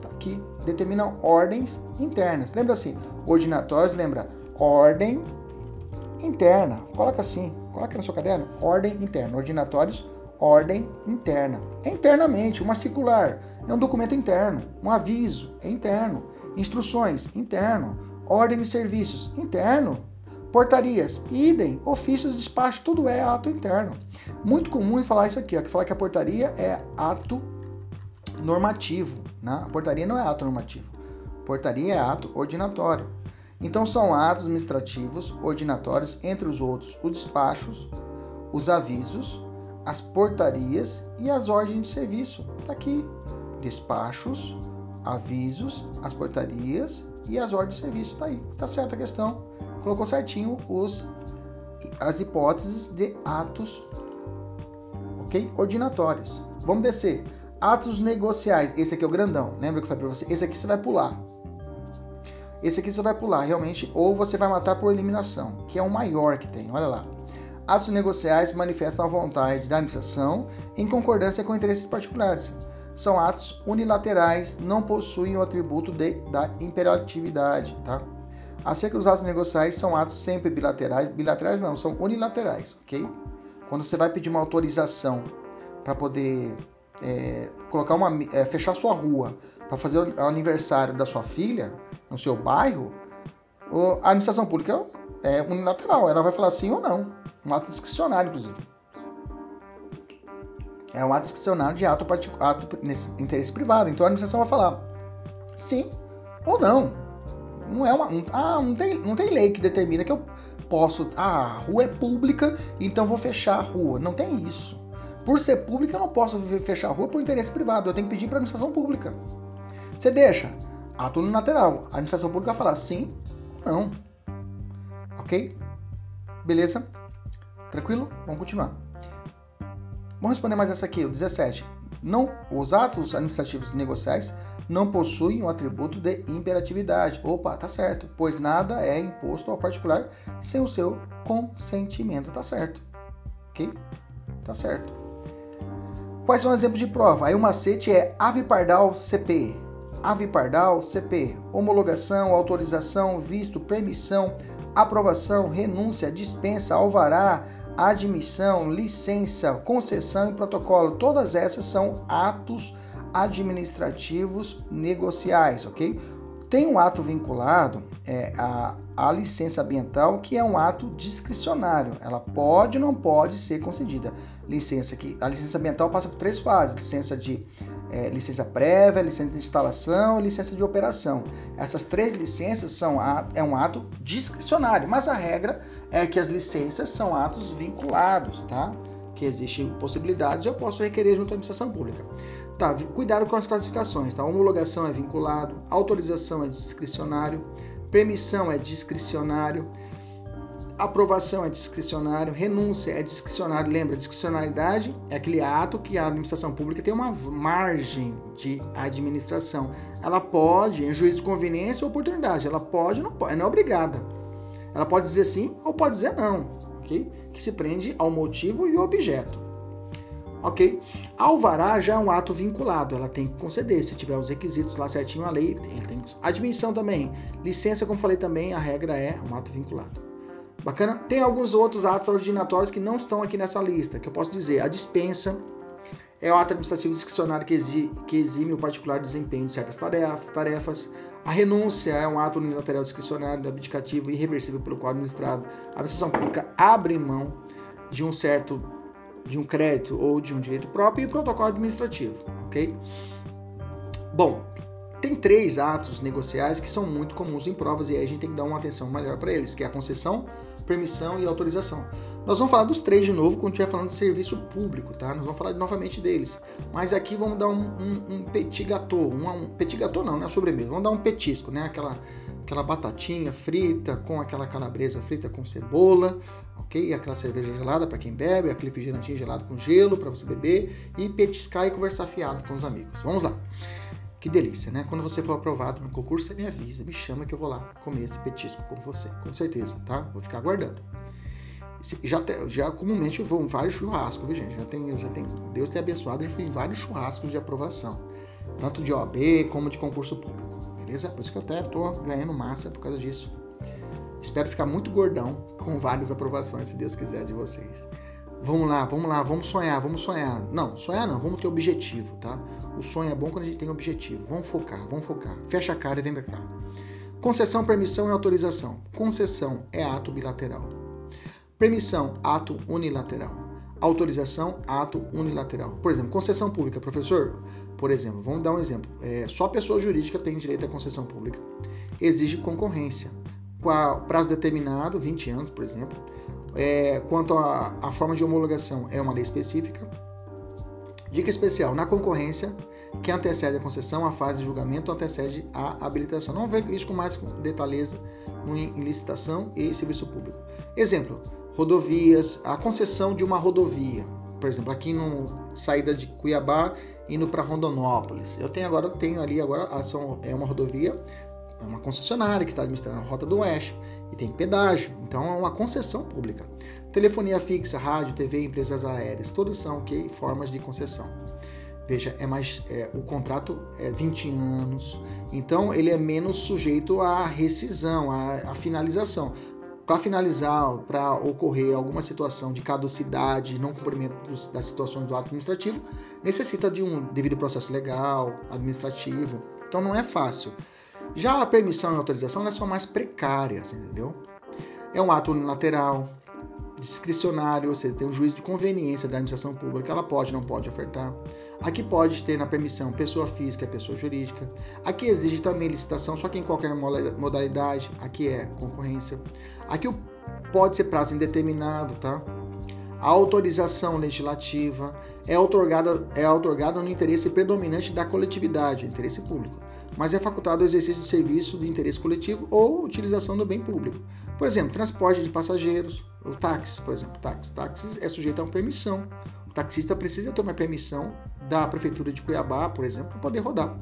Tá aqui determinam ordens internas. Lembra assim, ordinatórios, lembra ordem interna. Coloca assim, coloca no seu caderno, ordem interna, ordinatórios, ordem interna. É internamente, uma circular, é um documento interno, um aviso, é interno, instruções, interno, ordem de serviços, interno, portarias, idem, ofícios, despacho, tudo é ato interno. Muito comum falar isso aqui, ó, que falar que a portaria é ato normativo, né? A portaria não é ato normativo. Portaria é ato ordinatório. Então são atos administrativos ordinatórios, entre os outros, os despachos, os avisos, as portarias e as ordens de serviço. Está aqui. Despachos, avisos, as portarias e as ordens de serviço. Está aí. Está certa a questão. Colocou certinho os, as hipóteses de atos? Ordinatórios. Vamos descer. Atos negociais. Esse aqui é o grandão. Lembra que eu falei para você? Esse aqui você vai pular. Esse aqui você vai pular realmente, ou você vai matar por eliminação, que é o maior que tem. Olha lá. Atos negociais manifestam a vontade da administração em concordância com interesses particulares. São atos unilaterais, não possuem o atributo de, da imperatividade, tá? Acerca dos atos negociais, são atos sempre bilaterais. Bilaterais não, são unilaterais, ok? Quando você vai pedir uma autorização para poder é, colocar uma, é, fechar sua rua para fazer o aniversário da sua filha no seu bairro, a administração pública é unilateral, ela vai falar sim ou não. Um ato discricionário, inclusive. É um ato discricionário de ato, ato nesse interesse privado. Então a administração vai falar sim ou não. Não é uma. Um, ah, não tem, não tem lei que determina que eu posso. Ah, a rua é pública, então vou fechar a rua. Não tem isso. Por ser pública, eu não posso fechar a rua por interesse privado. Eu tenho que pedir para a administração pública. Você deixa? Ato unilateral. A administração pública falar sim ou não. Ok? Beleza? Tranquilo? Vamos continuar. Vamos responder mais essa aqui, o 17. Não, os atos administrativos negociais não possuem o atributo de imperatividade. Opa, tá certo. Pois nada é imposto ao particular sem o seu consentimento. Tá certo. Ok? Tá certo. Quais são os exemplos de prova? Aí o macete é ave pardal CP. Ave Pardal, CP, homologação, autorização, visto, permissão, aprovação, renúncia, dispensa, alvará, admissão, licença, concessão e protocolo. Todas essas são atos administrativos negociais, ok? Tem um ato vinculado é, a, a licença ambiental, que é um ato discricionário. Ela pode ou não pode ser concedida. Licença que a licença ambiental passa por três fases: licença de é, licença prévia, licença de instalação e licença de operação. Essas três licenças são é um ato discricionário, mas a regra é que as licenças são atos vinculados, tá? Que existem possibilidades eu posso requerer junto à administração pública. Tá, cuidado com as classificações, tá? Homologação é vinculado, autorização é discricionário, permissão é discricionário, aprovação é discricionário, renúncia é discricionário. Lembra, discricionariedade é aquele ato que a administração pública tem uma margem de administração. Ela pode, em juízo de conveniência ou oportunidade, ela pode, não pode, não é obrigada. Ela pode dizer sim ou pode dizer não, ok? Que se prende ao motivo e ao objeto ok? Alvará já é um ato vinculado, ela tem que conceder, se tiver os requisitos lá certinho, a lei ele tem Admissão também, licença, como falei também, a regra é um ato vinculado. Bacana? Tem alguns outros atos originatórios que não estão aqui nessa lista, que eu posso dizer, a dispensa é o ato administrativo discricionário que, exime, que exime o particular desempenho de certas tarefas. A renúncia é um ato unilateral discricionário, abdicativo e irreversível pelo qual administrado. A administração pública abre mão de um certo de um crédito ou de um direito próprio e o protocolo administrativo, ok? Bom, tem três atos negociais que são muito comuns em provas e aí a gente tem que dar uma atenção maior para eles, que é a concessão, permissão e autorização. Nós vamos falar dos três de novo quando estiver falando de serviço público, tá? Nós vamos falar novamente deles. Mas aqui vamos dar um, um, um petit gâteau, um, um petit gâteau não, não é sobremesa, vamos dar um petisco, né? Aquela, aquela batatinha frita com aquela calabresa frita com cebola, ok? Aquela cerveja gelada para quem bebe, aquele refrigerantinho gelado com gelo para você beber e petiscar e conversar fiado com os amigos. Vamos lá. Que delícia, né? Quando você for aprovado no concurso, você me avisa, me chama que eu vou lá comer esse petisco com você, com certeza, tá? Vou ficar aguardando. Já, já comumente eu vou em vários churrascos, viu, gente? Já tem, já tem, Deus tem abençoado, eu fui em vários churrascos de aprovação, tanto de OAB como de concurso público, beleza? Por isso que eu até tô ganhando massa por causa disso. Espero ficar muito gordão com várias aprovações, se Deus quiser, de vocês. Vamos lá, vamos lá, vamos sonhar, vamos sonhar. Não, sonhar não, vamos ter objetivo, tá? O sonho é bom quando a gente tem objetivo. Vamos focar, vamos focar. Fecha a cara e vem pra cá. Concessão, permissão e autorização. Concessão é ato bilateral. Permissão, ato unilateral. Autorização, ato unilateral. Por exemplo, concessão pública, professor. Por exemplo, vamos dar um exemplo. É, só pessoa jurídica tem direito à concessão pública. Exige concorrência com prazo determinado, 20 anos, por exemplo. É, quanto à forma de homologação, é uma lei específica. Dica especial: na concorrência, que antecede a concessão, a fase de julgamento antecede a habilitação. Não ver isso com mais detalheza em licitação e serviço público. Exemplo: rodovias, a concessão de uma rodovia. Por exemplo, aqui no saída de Cuiabá indo para Rondonópolis. Eu tenho agora tenho ali agora ação é uma rodovia é uma concessionária que está administrando a Rota do Oeste e tem pedágio, então é uma concessão pública. Telefonia fixa, rádio, TV, empresas aéreas, todos são que formas de concessão. Veja, é mais é, o contrato é 20 anos, então ele é menos sujeito à rescisão, à, à finalização. Para finalizar, para ocorrer alguma situação de caducidade, não cumprimento das situações do ato administrativo, necessita de um devido processo legal, administrativo. Então não é fácil. Já a permissão e autorização elas são mais precárias, entendeu? É um ato unilateral, discricionário, ou seja, tem um juízo de conveniência da administração pública, ela pode, não pode ofertar. Aqui pode ter na permissão pessoa física pessoa jurídica. Aqui exige também licitação, só que em qualquer modalidade. Aqui é concorrência. Aqui pode ser prazo indeterminado, tá? A autorização legislativa é otorgada, é otorgada no interesse predominante da coletividade, interesse público mas é facultado o exercício de serviço de interesse coletivo ou utilização do bem público. Por exemplo, transporte de passageiros, o táxi, por exemplo, táxi. Táxi é sujeito a uma permissão. O taxista precisa uma permissão da prefeitura de Cuiabá, por exemplo, para poder rodar.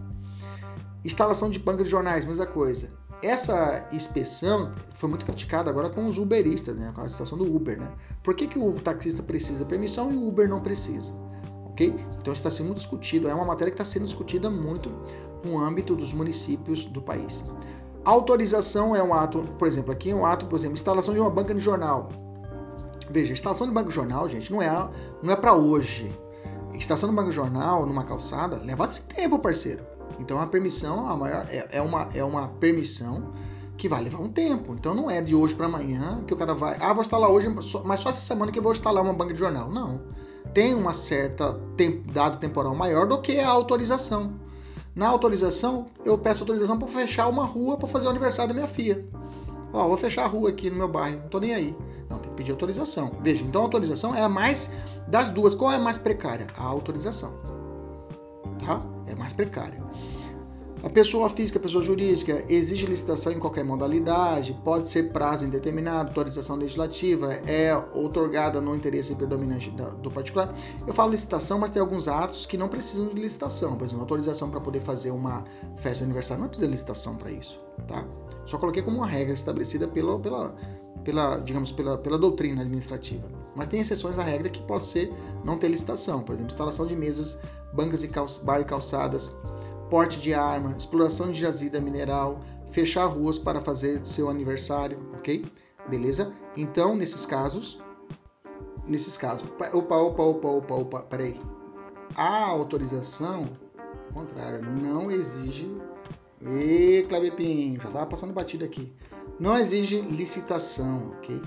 Instalação de banca de jornais, mesma coisa. Essa inspeção foi muito criticada agora com os uberistas, né, com a situação do Uber, né? Por que, que o taxista precisa permissão e o Uber não precisa? Ok? Então está sendo discutido, é uma matéria que está sendo discutida muito no âmbito dos municípios do país. Autorização é um ato, por exemplo, aqui é um ato, por exemplo, instalação de uma banca de jornal. Veja, instalação de banca de jornal, gente, não é, não é para hoje. estação no banco de jornal, numa calçada, leva esse tempo, parceiro. Então a permissão a maior, é, é, uma, é uma permissão que vai levar um tempo. Então não é de hoje para amanhã que o cara vai. Ah, vou instalar hoje, mas só essa semana que eu vou instalar uma banca de jornal. Não. Tem uma certa tempo, dado temporal maior do que a autorização. Na autorização, eu peço autorização para fechar uma rua para fazer o aniversário da minha filha. Ó, vou fechar a rua aqui no meu bairro, não tô nem aí. Não, tem que pedir autorização. Veja, então a autorização é a mais das duas. Qual é mais precária? A autorização. Tá? É mais precária. A pessoa física, a pessoa jurídica, exige licitação em qualquer modalidade, pode ser prazo indeterminado, autorização legislativa, é otorgada no interesse predominante do particular. Eu falo licitação, mas tem alguns atos que não precisam de licitação. Por exemplo, autorização para poder fazer uma festa de aniversário, não precisa de licitação para isso, tá? Só coloquei como uma regra estabelecida pela, pela, pela digamos, pela, pela doutrina administrativa. Mas tem exceções à regra que pode ser não ter licitação. Por exemplo, instalação de mesas, bancas e calç bar e calçadas, porte de arma, exploração de jazida mineral, fechar ruas para fazer seu aniversário, ok? Beleza? Então, nesses casos, nesses casos, opa, opa, opa, opa, opa, peraí. A autorização, contrário, não exige. E Clebepim, já estava passando batida aqui. Não exige licitação, ok?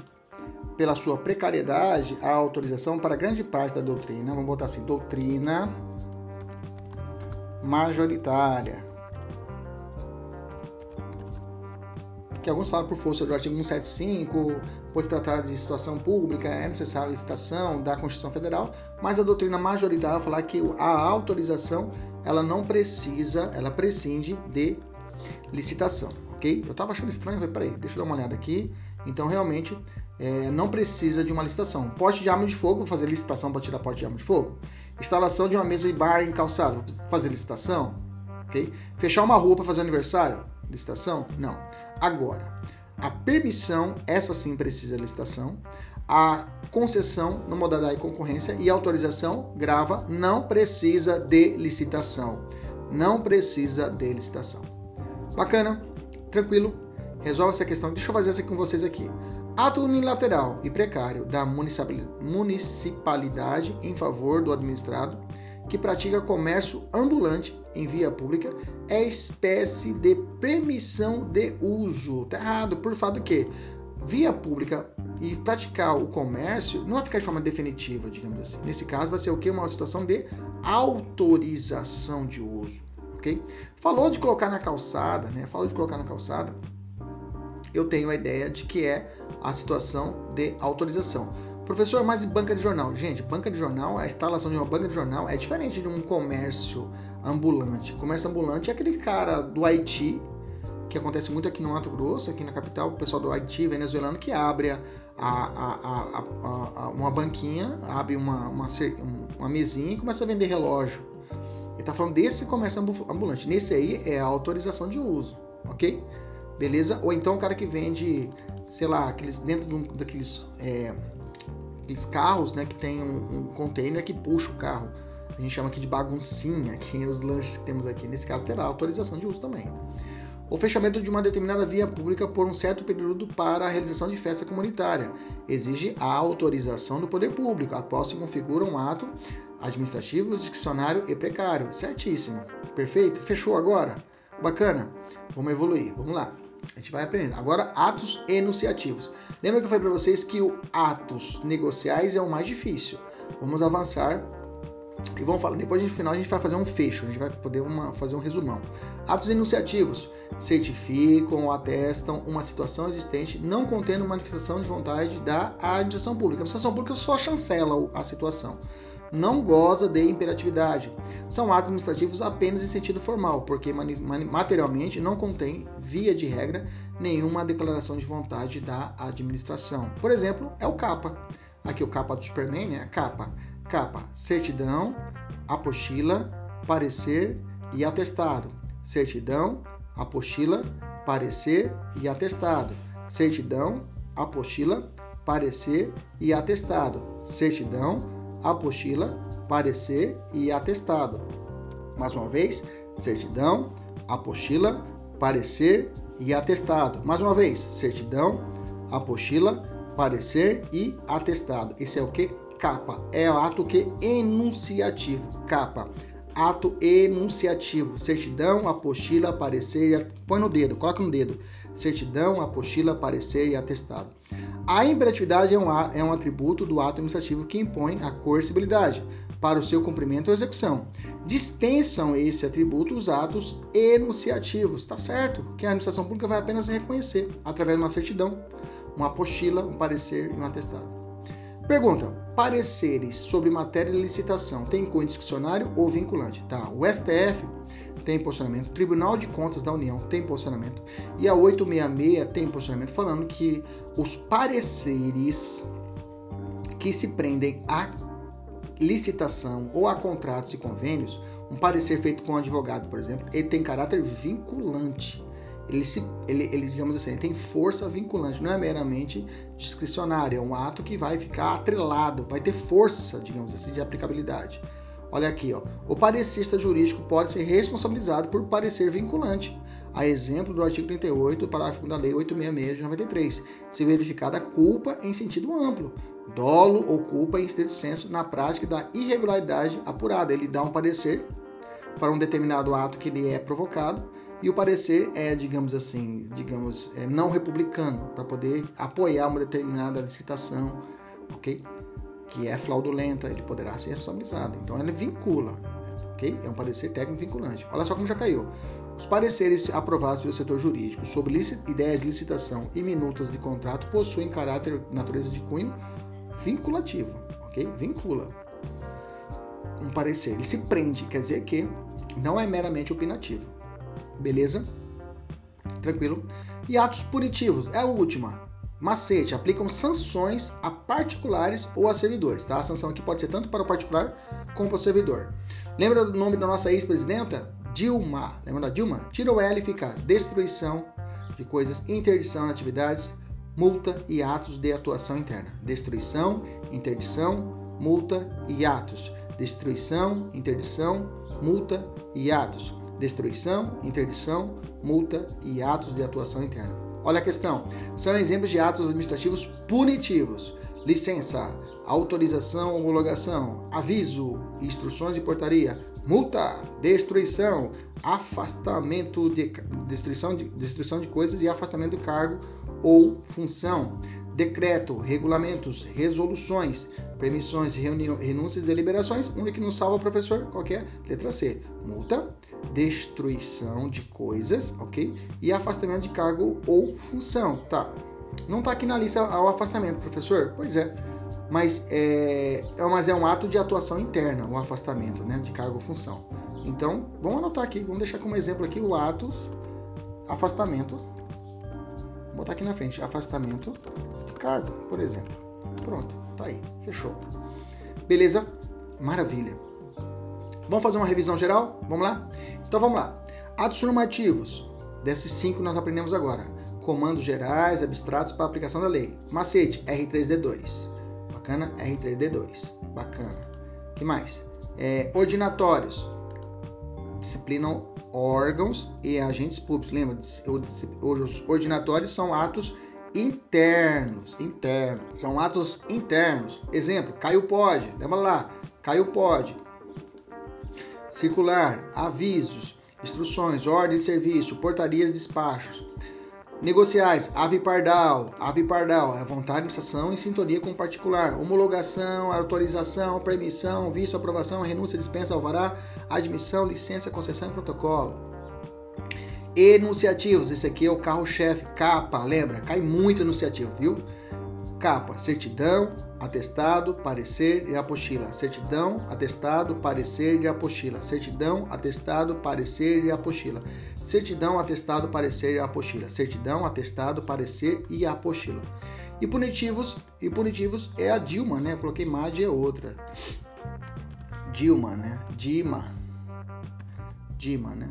Pela sua precariedade, a autorização para grande parte da doutrina, vamos botar assim, doutrina majoritária. Que alguns falam por força do artigo 175, pois tratar de situação pública é necessária licitação da Constituição Federal, mas a doutrina majoritária fala que a autorização ela não precisa, ela prescinde de licitação, ok? Eu estava achando estranho, falei, peraí, deixa eu dar uma olhada aqui. Então, realmente, é, não precisa de uma licitação. Porte de arma de fogo, vou fazer licitação para tirar porte de arma de fogo. Instalação de uma mesa e bar em calçado, fazer licitação? Ok? Fechar uma rua para fazer aniversário? Licitação? Não. Agora, a permissão, essa sim precisa de licitação. A concessão no modalidade de concorrência e autorização, grava, não precisa de licitação. Não precisa de licitação. Bacana? Tranquilo? Resolve essa questão. Deixa eu fazer essa com vocês aqui. Ato unilateral e precário da municipalidade em favor do administrado que pratica comércio ambulante em via pública é espécie de permissão de uso. Tá errado, por fato que via pública e praticar o comércio não vai ficar de forma definitiva, digamos assim. Nesse caso vai ser o que? Uma situação de autorização de uso, ok? Falou de colocar na calçada, né? Falou de colocar na calçada eu tenho a ideia de que é a situação de autorização. Professor, mas banca de jornal? Gente, banca de jornal, a instalação de uma banca de jornal é diferente de um comércio ambulante. Comércio ambulante é aquele cara do Haiti, que acontece muito aqui no Mato Grosso, aqui na capital, o pessoal do Haiti, venezuelano, que abre a, a, a, uma banquinha, abre uma, uma, uma mesinha e começa a vender relógio. Ele está falando desse comércio ambulante. Nesse aí é a autorização de uso, ok? Beleza? Ou então o cara que vende, sei lá, aqueles dentro de um, daqueles é, aqueles carros, né, que tem um, um, container que puxa o carro. A gente chama aqui de baguncinha, que é os lanches que temos aqui. Nesse caso terá autorização de uso também. O fechamento de uma determinada via pública por um certo período para a realização de festa comunitária exige a autorização do poder público, após se configura um ato administrativo, discricionário e precário. Certíssimo. Perfeito? Fechou agora? Bacana? Vamos evoluir. Vamos lá. A gente vai aprendendo. Agora, atos enunciativos. Lembra que eu falei para vocês que o atos negociais é o mais difícil. Vamos avançar e vamos falar. Depois, no final, a gente vai fazer um fecho. A gente vai poder uma, fazer um resumão. Atos enunciativos certificam ou atestam uma situação existente não contendo manifestação de vontade da administração pública. A administração pública só chancela a situação não goza de imperatividade. São atos administrativos apenas em sentido formal, porque materialmente não contém, via de regra, nenhuma declaração de vontade da administração. Por exemplo, é o CAPA. Aqui o CAPA do Superman, né? CAPA. CAPA, certidão, apostila, parecer e atestado. Certidão, apostila, parecer e atestado. Certidão, apostila, parecer e atestado. Certidão, apostila, parecer e atestado. Mais uma vez, certidão, apostila, parecer e atestado. Mais uma vez, certidão, apostila, parecer e atestado. Esse é o que? capa. É o ato que enunciativo. Capa. Ato enunciativo. Certidão, apostila, parecer. Põe no dedo, coloca no dedo. Certidão, apostila, parecer e atestado. A imperatividade é um, é um atributo do ato administrativo que impõe a coercibilidade para o seu cumprimento ou execução. Dispensam esse atributo os atos enunciativos, tá certo? Que a administração pública vai apenas reconhecer através de uma certidão, uma apostila, um parecer e um atestado. Pergunta: pareceres sobre matéria de licitação tem cunho discricionário ou vinculante? Tá. O STF tem posicionamento, o Tribunal de Contas da União tem posicionamento e a 866 tem posicionamento falando que os pareceres que se prendem a licitação ou a contratos e convênios, um parecer feito com um advogado, por exemplo, ele tem caráter vinculante. Ele, se, ele, ele, digamos assim, ele tem força vinculante, não é meramente discricionário, é um ato que vai ficar atrelado, vai ter força, digamos assim, de aplicabilidade. Olha aqui, ó. o parecista jurídico pode ser responsabilizado por parecer vinculante, a exemplo do artigo 38, parágrafo da Lei 866 de 93, se verificada culpa em sentido amplo, dolo ou culpa em estrito senso na prática da irregularidade apurada. Ele dá um parecer para um determinado ato que ele é provocado e o parecer é, digamos assim, digamos, é não republicano para poder apoiar uma determinada licitação, ok? Que é fraudulenta, ele poderá ser responsabilizado. Então ele vincula, ok? É um parecer técnico vinculante. Olha só como já caiu. Os pareceres aprovados pelo setor jurídico sobre ideias de licitação e minutas de contrato possuem caráter natureza de cunho vinculativo, ok? Vincula um parecer. Ele se prende, quer dizer que não é meramente opinativo. Beleza? Tranquilo? E atos punitivos, é a última. Macete, aplicam sanções a particulares ou a servidores, tá? A sanção aqui pode ser tanto para o particular como para o servidor. Lembra do nome da nossa ex-presidenta? Dilma. Lembra da Dilma? Tira o L e fica destruição de coisas, interdição de atividades, multa e atos de atuação interna. Destruição, interdição, multa e atos. Destruição, interdição, multa e atos. Destruição, interdição, multa e atos de atuação interna. Olha a questão. São exemplos de atos administrativos punitivos. Licença, autorização, homologação, aviso, instruções de portaria, multa, destruição, afastamento de destruição de, destruição de coisas e afastamento do cargo ou função, decreto, regulamentos, resoluções, permissões, renúncias, deliberações, único que não salva professor, qualquer letra C, multa, destruição de coisas, ok? E afastamento de cargo ou função, tá? Não tá aqui na lista o afastamento, professor? Pois é, mas é, é, mas é um ato de atuação interna, o afastamento, né, de cargo ou função. Então, vamos anotar aqui, vamos deixar como exemplo aqui o ato afastamento Vou botar aqui na frente, afastamento de cargo, por exemplo. Pronto, tá aí, fechou. Beleza? Maravilha. Vamos fazer uma revisão geral? Vamos lá? Então vamos lá. Atos normativos. Desses cinco nós aprendemos agora. Comandos gerais, abstratos para aplicação da lei. Macete, R3D2. Bacana? R3D2. Bacana. que mais? É, ordinatórios. Disciplinam órgãos e agentes públicos. Lembra? Os ordinatórios são atos internos, internos. São atos internos. Exemplo, caiu pode. Lembra lá? Caiu pode. Circular, avisos, instruções, ordem de serviço, portarias, despachos. Negociais, ave pardal, ave pardal, é vontade de administração em sintonia com o particular, homologação, autorização, permissão, visto, aprovação, renúncia, dispensa, alvará, admissão, licença, concessão e protocolo. Enunciativos, esse aqui é o carro-chefe, capa, lembra? Cai muito enunciativo, viu? Capa, certidão, atestado, parecer e apostila. Certidão, atestado, parecer e apostila. Certidão, atestado, parecer e apostila. Certidão, atestado, parecer e apostila. Certidão, atestado, parecer e apostila. E punitivos, e punitivos é a Dilma, né? Eu coloquei MAD é outra. Dilma, né? Dima. Dima, né?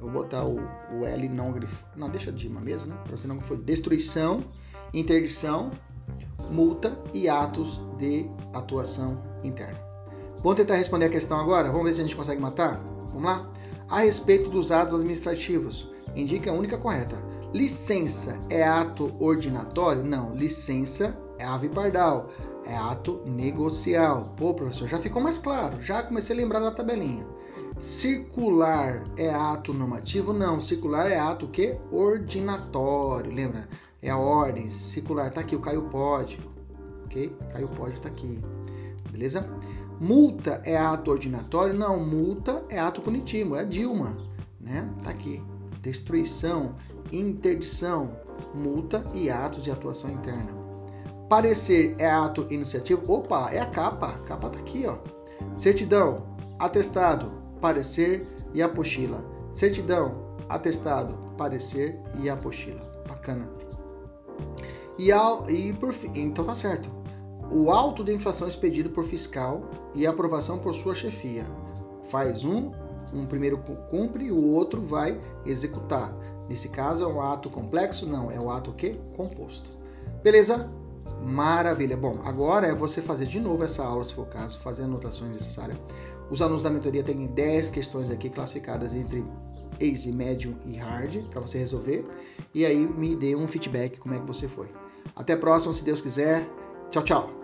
Eu vou botar o, o L não grifado. Não, deixa Dima mesmo, né? Pra você não foi destruição, interdição, multa e atos de atuação interna. Vamos tentar responder a questão agora? Vamos ver se a gente consegue matar? Vamos lá? A respeito dos atos administrativos, indica a única correta. Licença é ato ordinatório? Não, licença é ave pardal, é ato negocial. Pô, professor, já ficou mais claro, já comecei a lembrar da tabelinha. Circular é ato normativo? Não, circular é ato que ordinatório. Lembra? É a ordem. Circular tá aqui, o Caio pode. Ok? Caio pode tá aqui. Beleza? Multa é ato ordinatório? Não, multa é ato punitivo, é a Dilma, né? Tá aqui. Destruição, interdição, multa e atos de atuação interna. Parecer é ato iniciativo? Opa, é a capa. A capa tá aqui, ó. Certidão, atestado, parecer e apostila. Certidão, atestado, parecer e apostila. Bacana. E, ao, e por então tá certo. O auto de inflação expedido por fiscal e aprovação por sua chefia. Faz um, um primeiro cumpre e o outro vai executar. Nesse caso é um ato complexo? Não, é o um ato que composto. Beleza? Maravilha. Bom, agora é você fazer de novo essa aula, se for o caso, fazer anotações necessárias. Os alunos da mentoria têm 10 questões aqui classificadas entre easy, medium e hard para você resolver. E aí me dê um feedback como é que você foi. Até a próxima, se Deus quiser. Tchau, tchau.